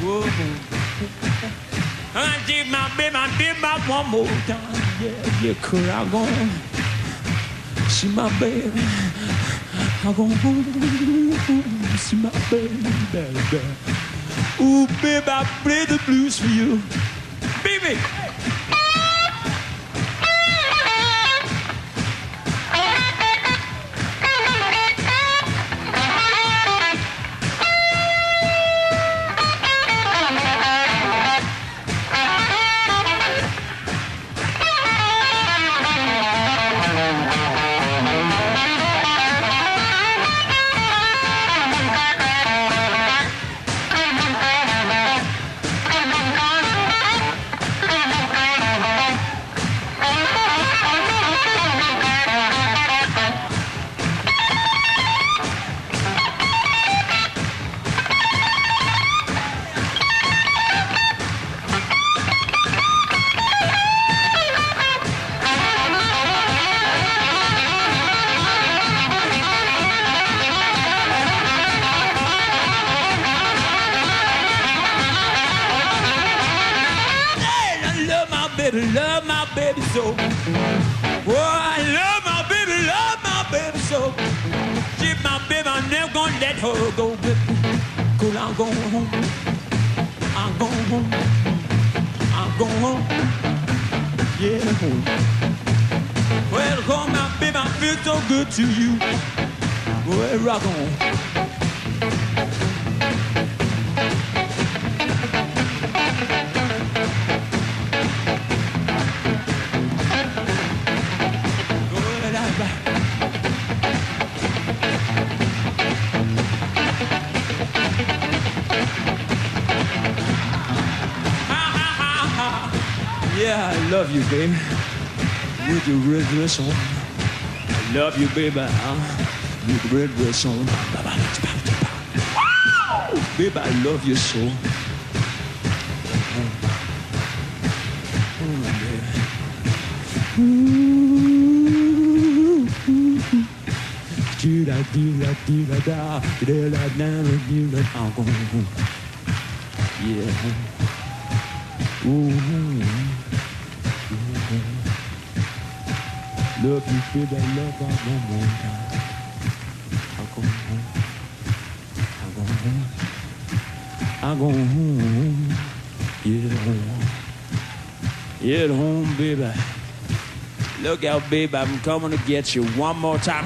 Whoa. I did my baby, I did my one more time. Yeah, yeah, cause I'm going. See my baby. I'm going home. see my baby, baby. Ooh, baby, I play the blues for you. Baby! love you, baby. Huh? You the red red song. Baby, I love you so. Ooh, ooh, ooh. Yeah. Ooh. Love you, baby, that love you one more time. I'm going home. I'm going home. I'm going home. Get home. Get home, baby. Look out, baby, I'm coming to get you one more time.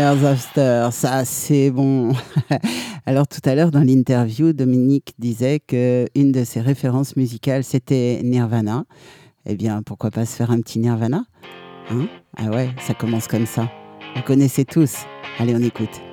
After, ça c'est bon. Alors tout à l'heure dans l'interview, Dominique disait que une de ses références musicales c'était Nirvana. Eh bien, pourquoi pas se faire un petit Nirvana? Hein? Ah ouais, ça commence comme ça. Vous connaissez tous. Allez, on écoute.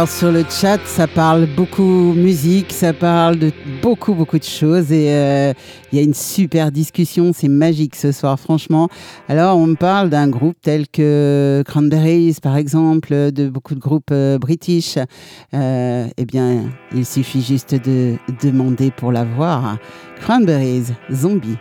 Alors sur le chat, ça parle beaucoup musique, ça parle de beaucoup beaucoup de choses et euh, il y a une super discussion, c'est magique ce soir franchement. Alors on me parle d'un groupe tel que Cranberries par exemple, de beaucoup de groupes euh, british. Euh, eh bien, il suffit juste de demander pour la voir. Cranberries, zombie.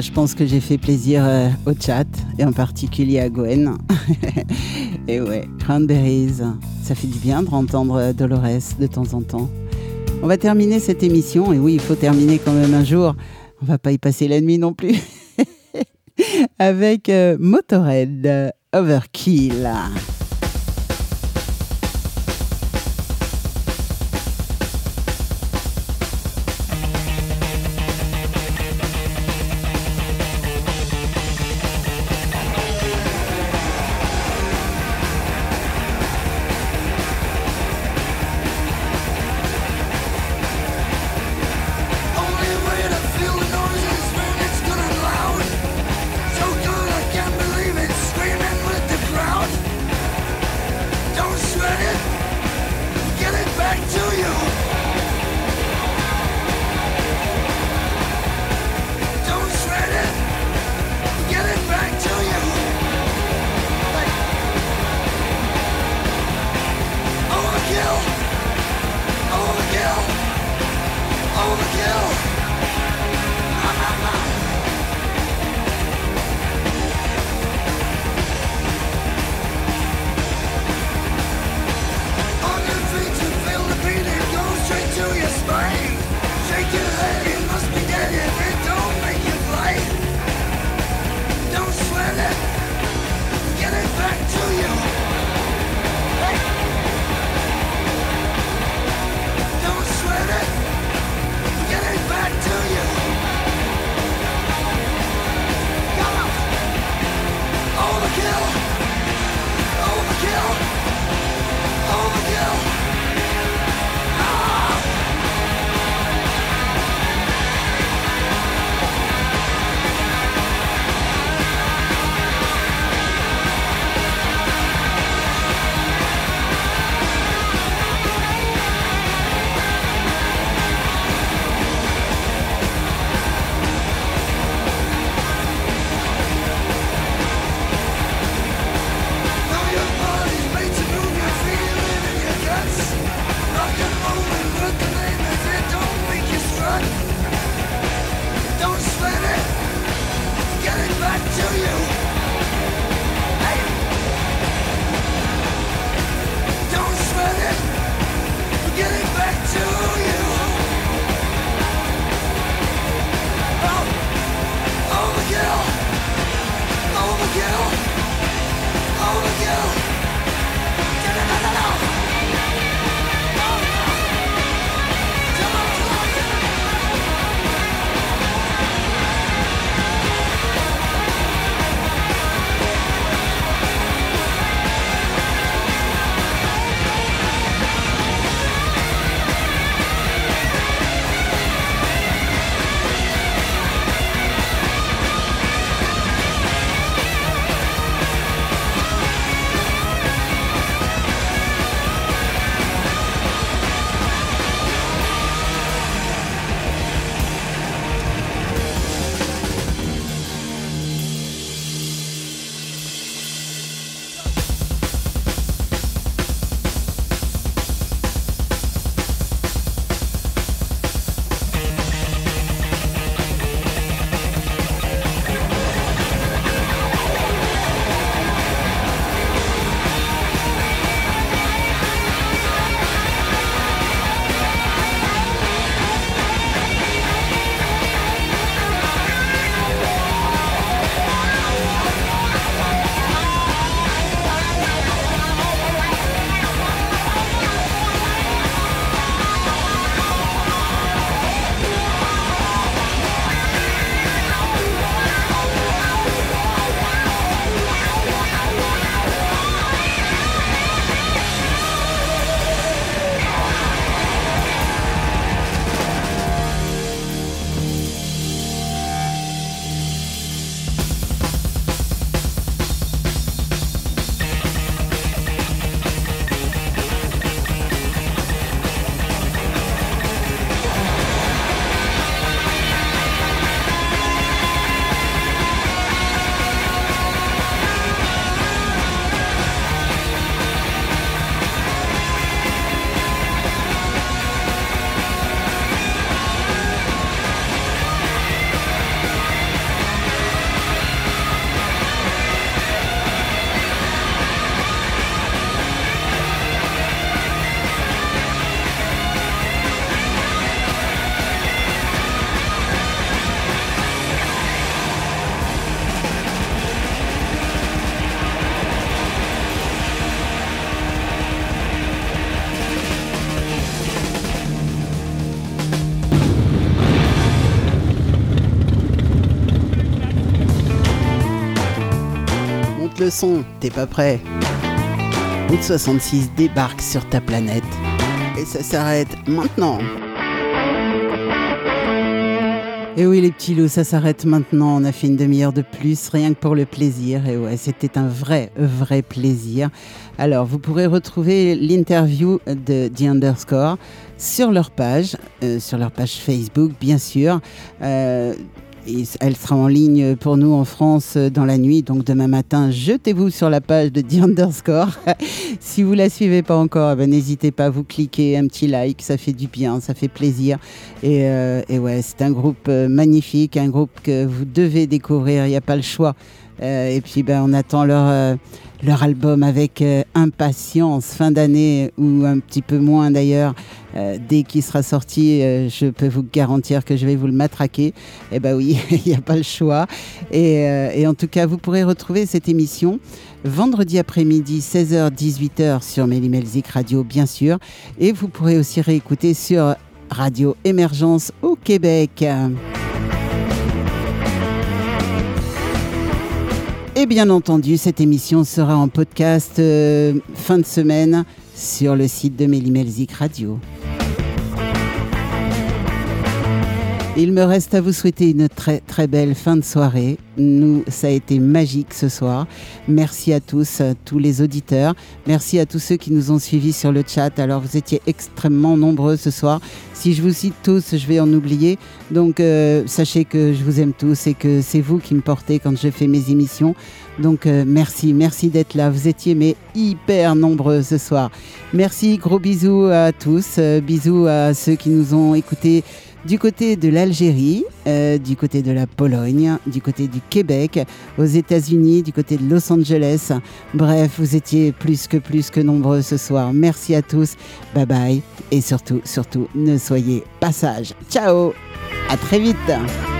Je pense que j'ai fait plaisir euh, au chat et en particulier à Gwen. et ouais, Cranberries, ça fait du bien de entendre euh, Dolores de temps en temps. On va terminer cette émission et oui, il faut terminer quand même un jour. On va pas y passer la nuit non plus. Avec euh, Motorhead Overkill. Son, t'es pas prêt Route 66 débarque sur ta planète. Et ça s'arrête maintenant. Et oui les petits loups, ça s'arrête maintenant. On a fait une demi-heure de plus, rien que pour le plaisir. Et ouais, c'était un vrai, vrai plaisir. Alors, vous pourrez retrouver l'interview de The Underscore sur leur page, euh, sur leur page Facebook, bien sûr. Euh, et elle sera en ligne pour nous en France euh, dans la nuit. Donc demain matin, jetez-vous sur la page de The Underscore. si vous la suivez pas encore, eh ben, n'hésitez pas à vous cliquer un petit like, ça fait du bien, ça fait plaisir. Et, euh, et ouais, c'est un groupe euh, magnifique, un groupe que vous devez découvrir, il n'y a pas le choix. Euh, et puis ben, on attend leur, euh, leur album avec euh, impatience, fin d'année ou un petit peu moins d'ailleurs. Euh, dès qu'il sera sorti, euh, je peux vous garantir que je vais vous le matraquer. Eh ben oui, il n'y a pas le choix. Et, et en tout cas, vous pourrez retrouver cette émission vendredi après-midi, 16h-18h sur Mélimelzik Radio, bien sûr. Et vous pourrez aussi réécouter sur Radio Émergence au Québec. Et bien entendu, cette émission sera en podcast euh, fin de semaine sur le site de Mélimelzik Radio. Il me reste à vous souhaiter une très très belle fin de soirée. Nous, ça a été magique ce soir. Merci à tous, à tous les auditeurs. Merci à tous ceux qui nous ont suivis sur le chat. Alors, vous étiez extrêmement nombreux ce soir. Si je vous cite tous, je vais en oublier. Donc, euh, sachez que je vous aime tous et que c'est vous qui me portez quand je fais mes émissions. Donc, euh, merci, merci d'être là. Vous étiez mais hyper nombreux ce soir. Merci, gros bisous à tous. Euh, bisous à ceux qui nous ont écoutés du côté de l'Algérie, euh, du côté de la Pologne, du côté du Québec, aux États-Unis, du côté de Los Angeles. Bref, vous étiez plus que plus que nombreux ce soir. Merci à tous. Bye bye. Et surtout, surtout, ne soyez pas sages. Ciao. À très vite.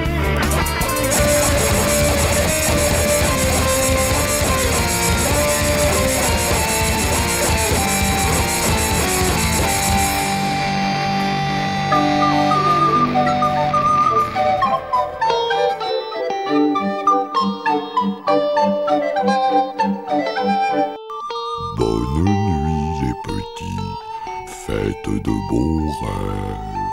Faites de bons rêves.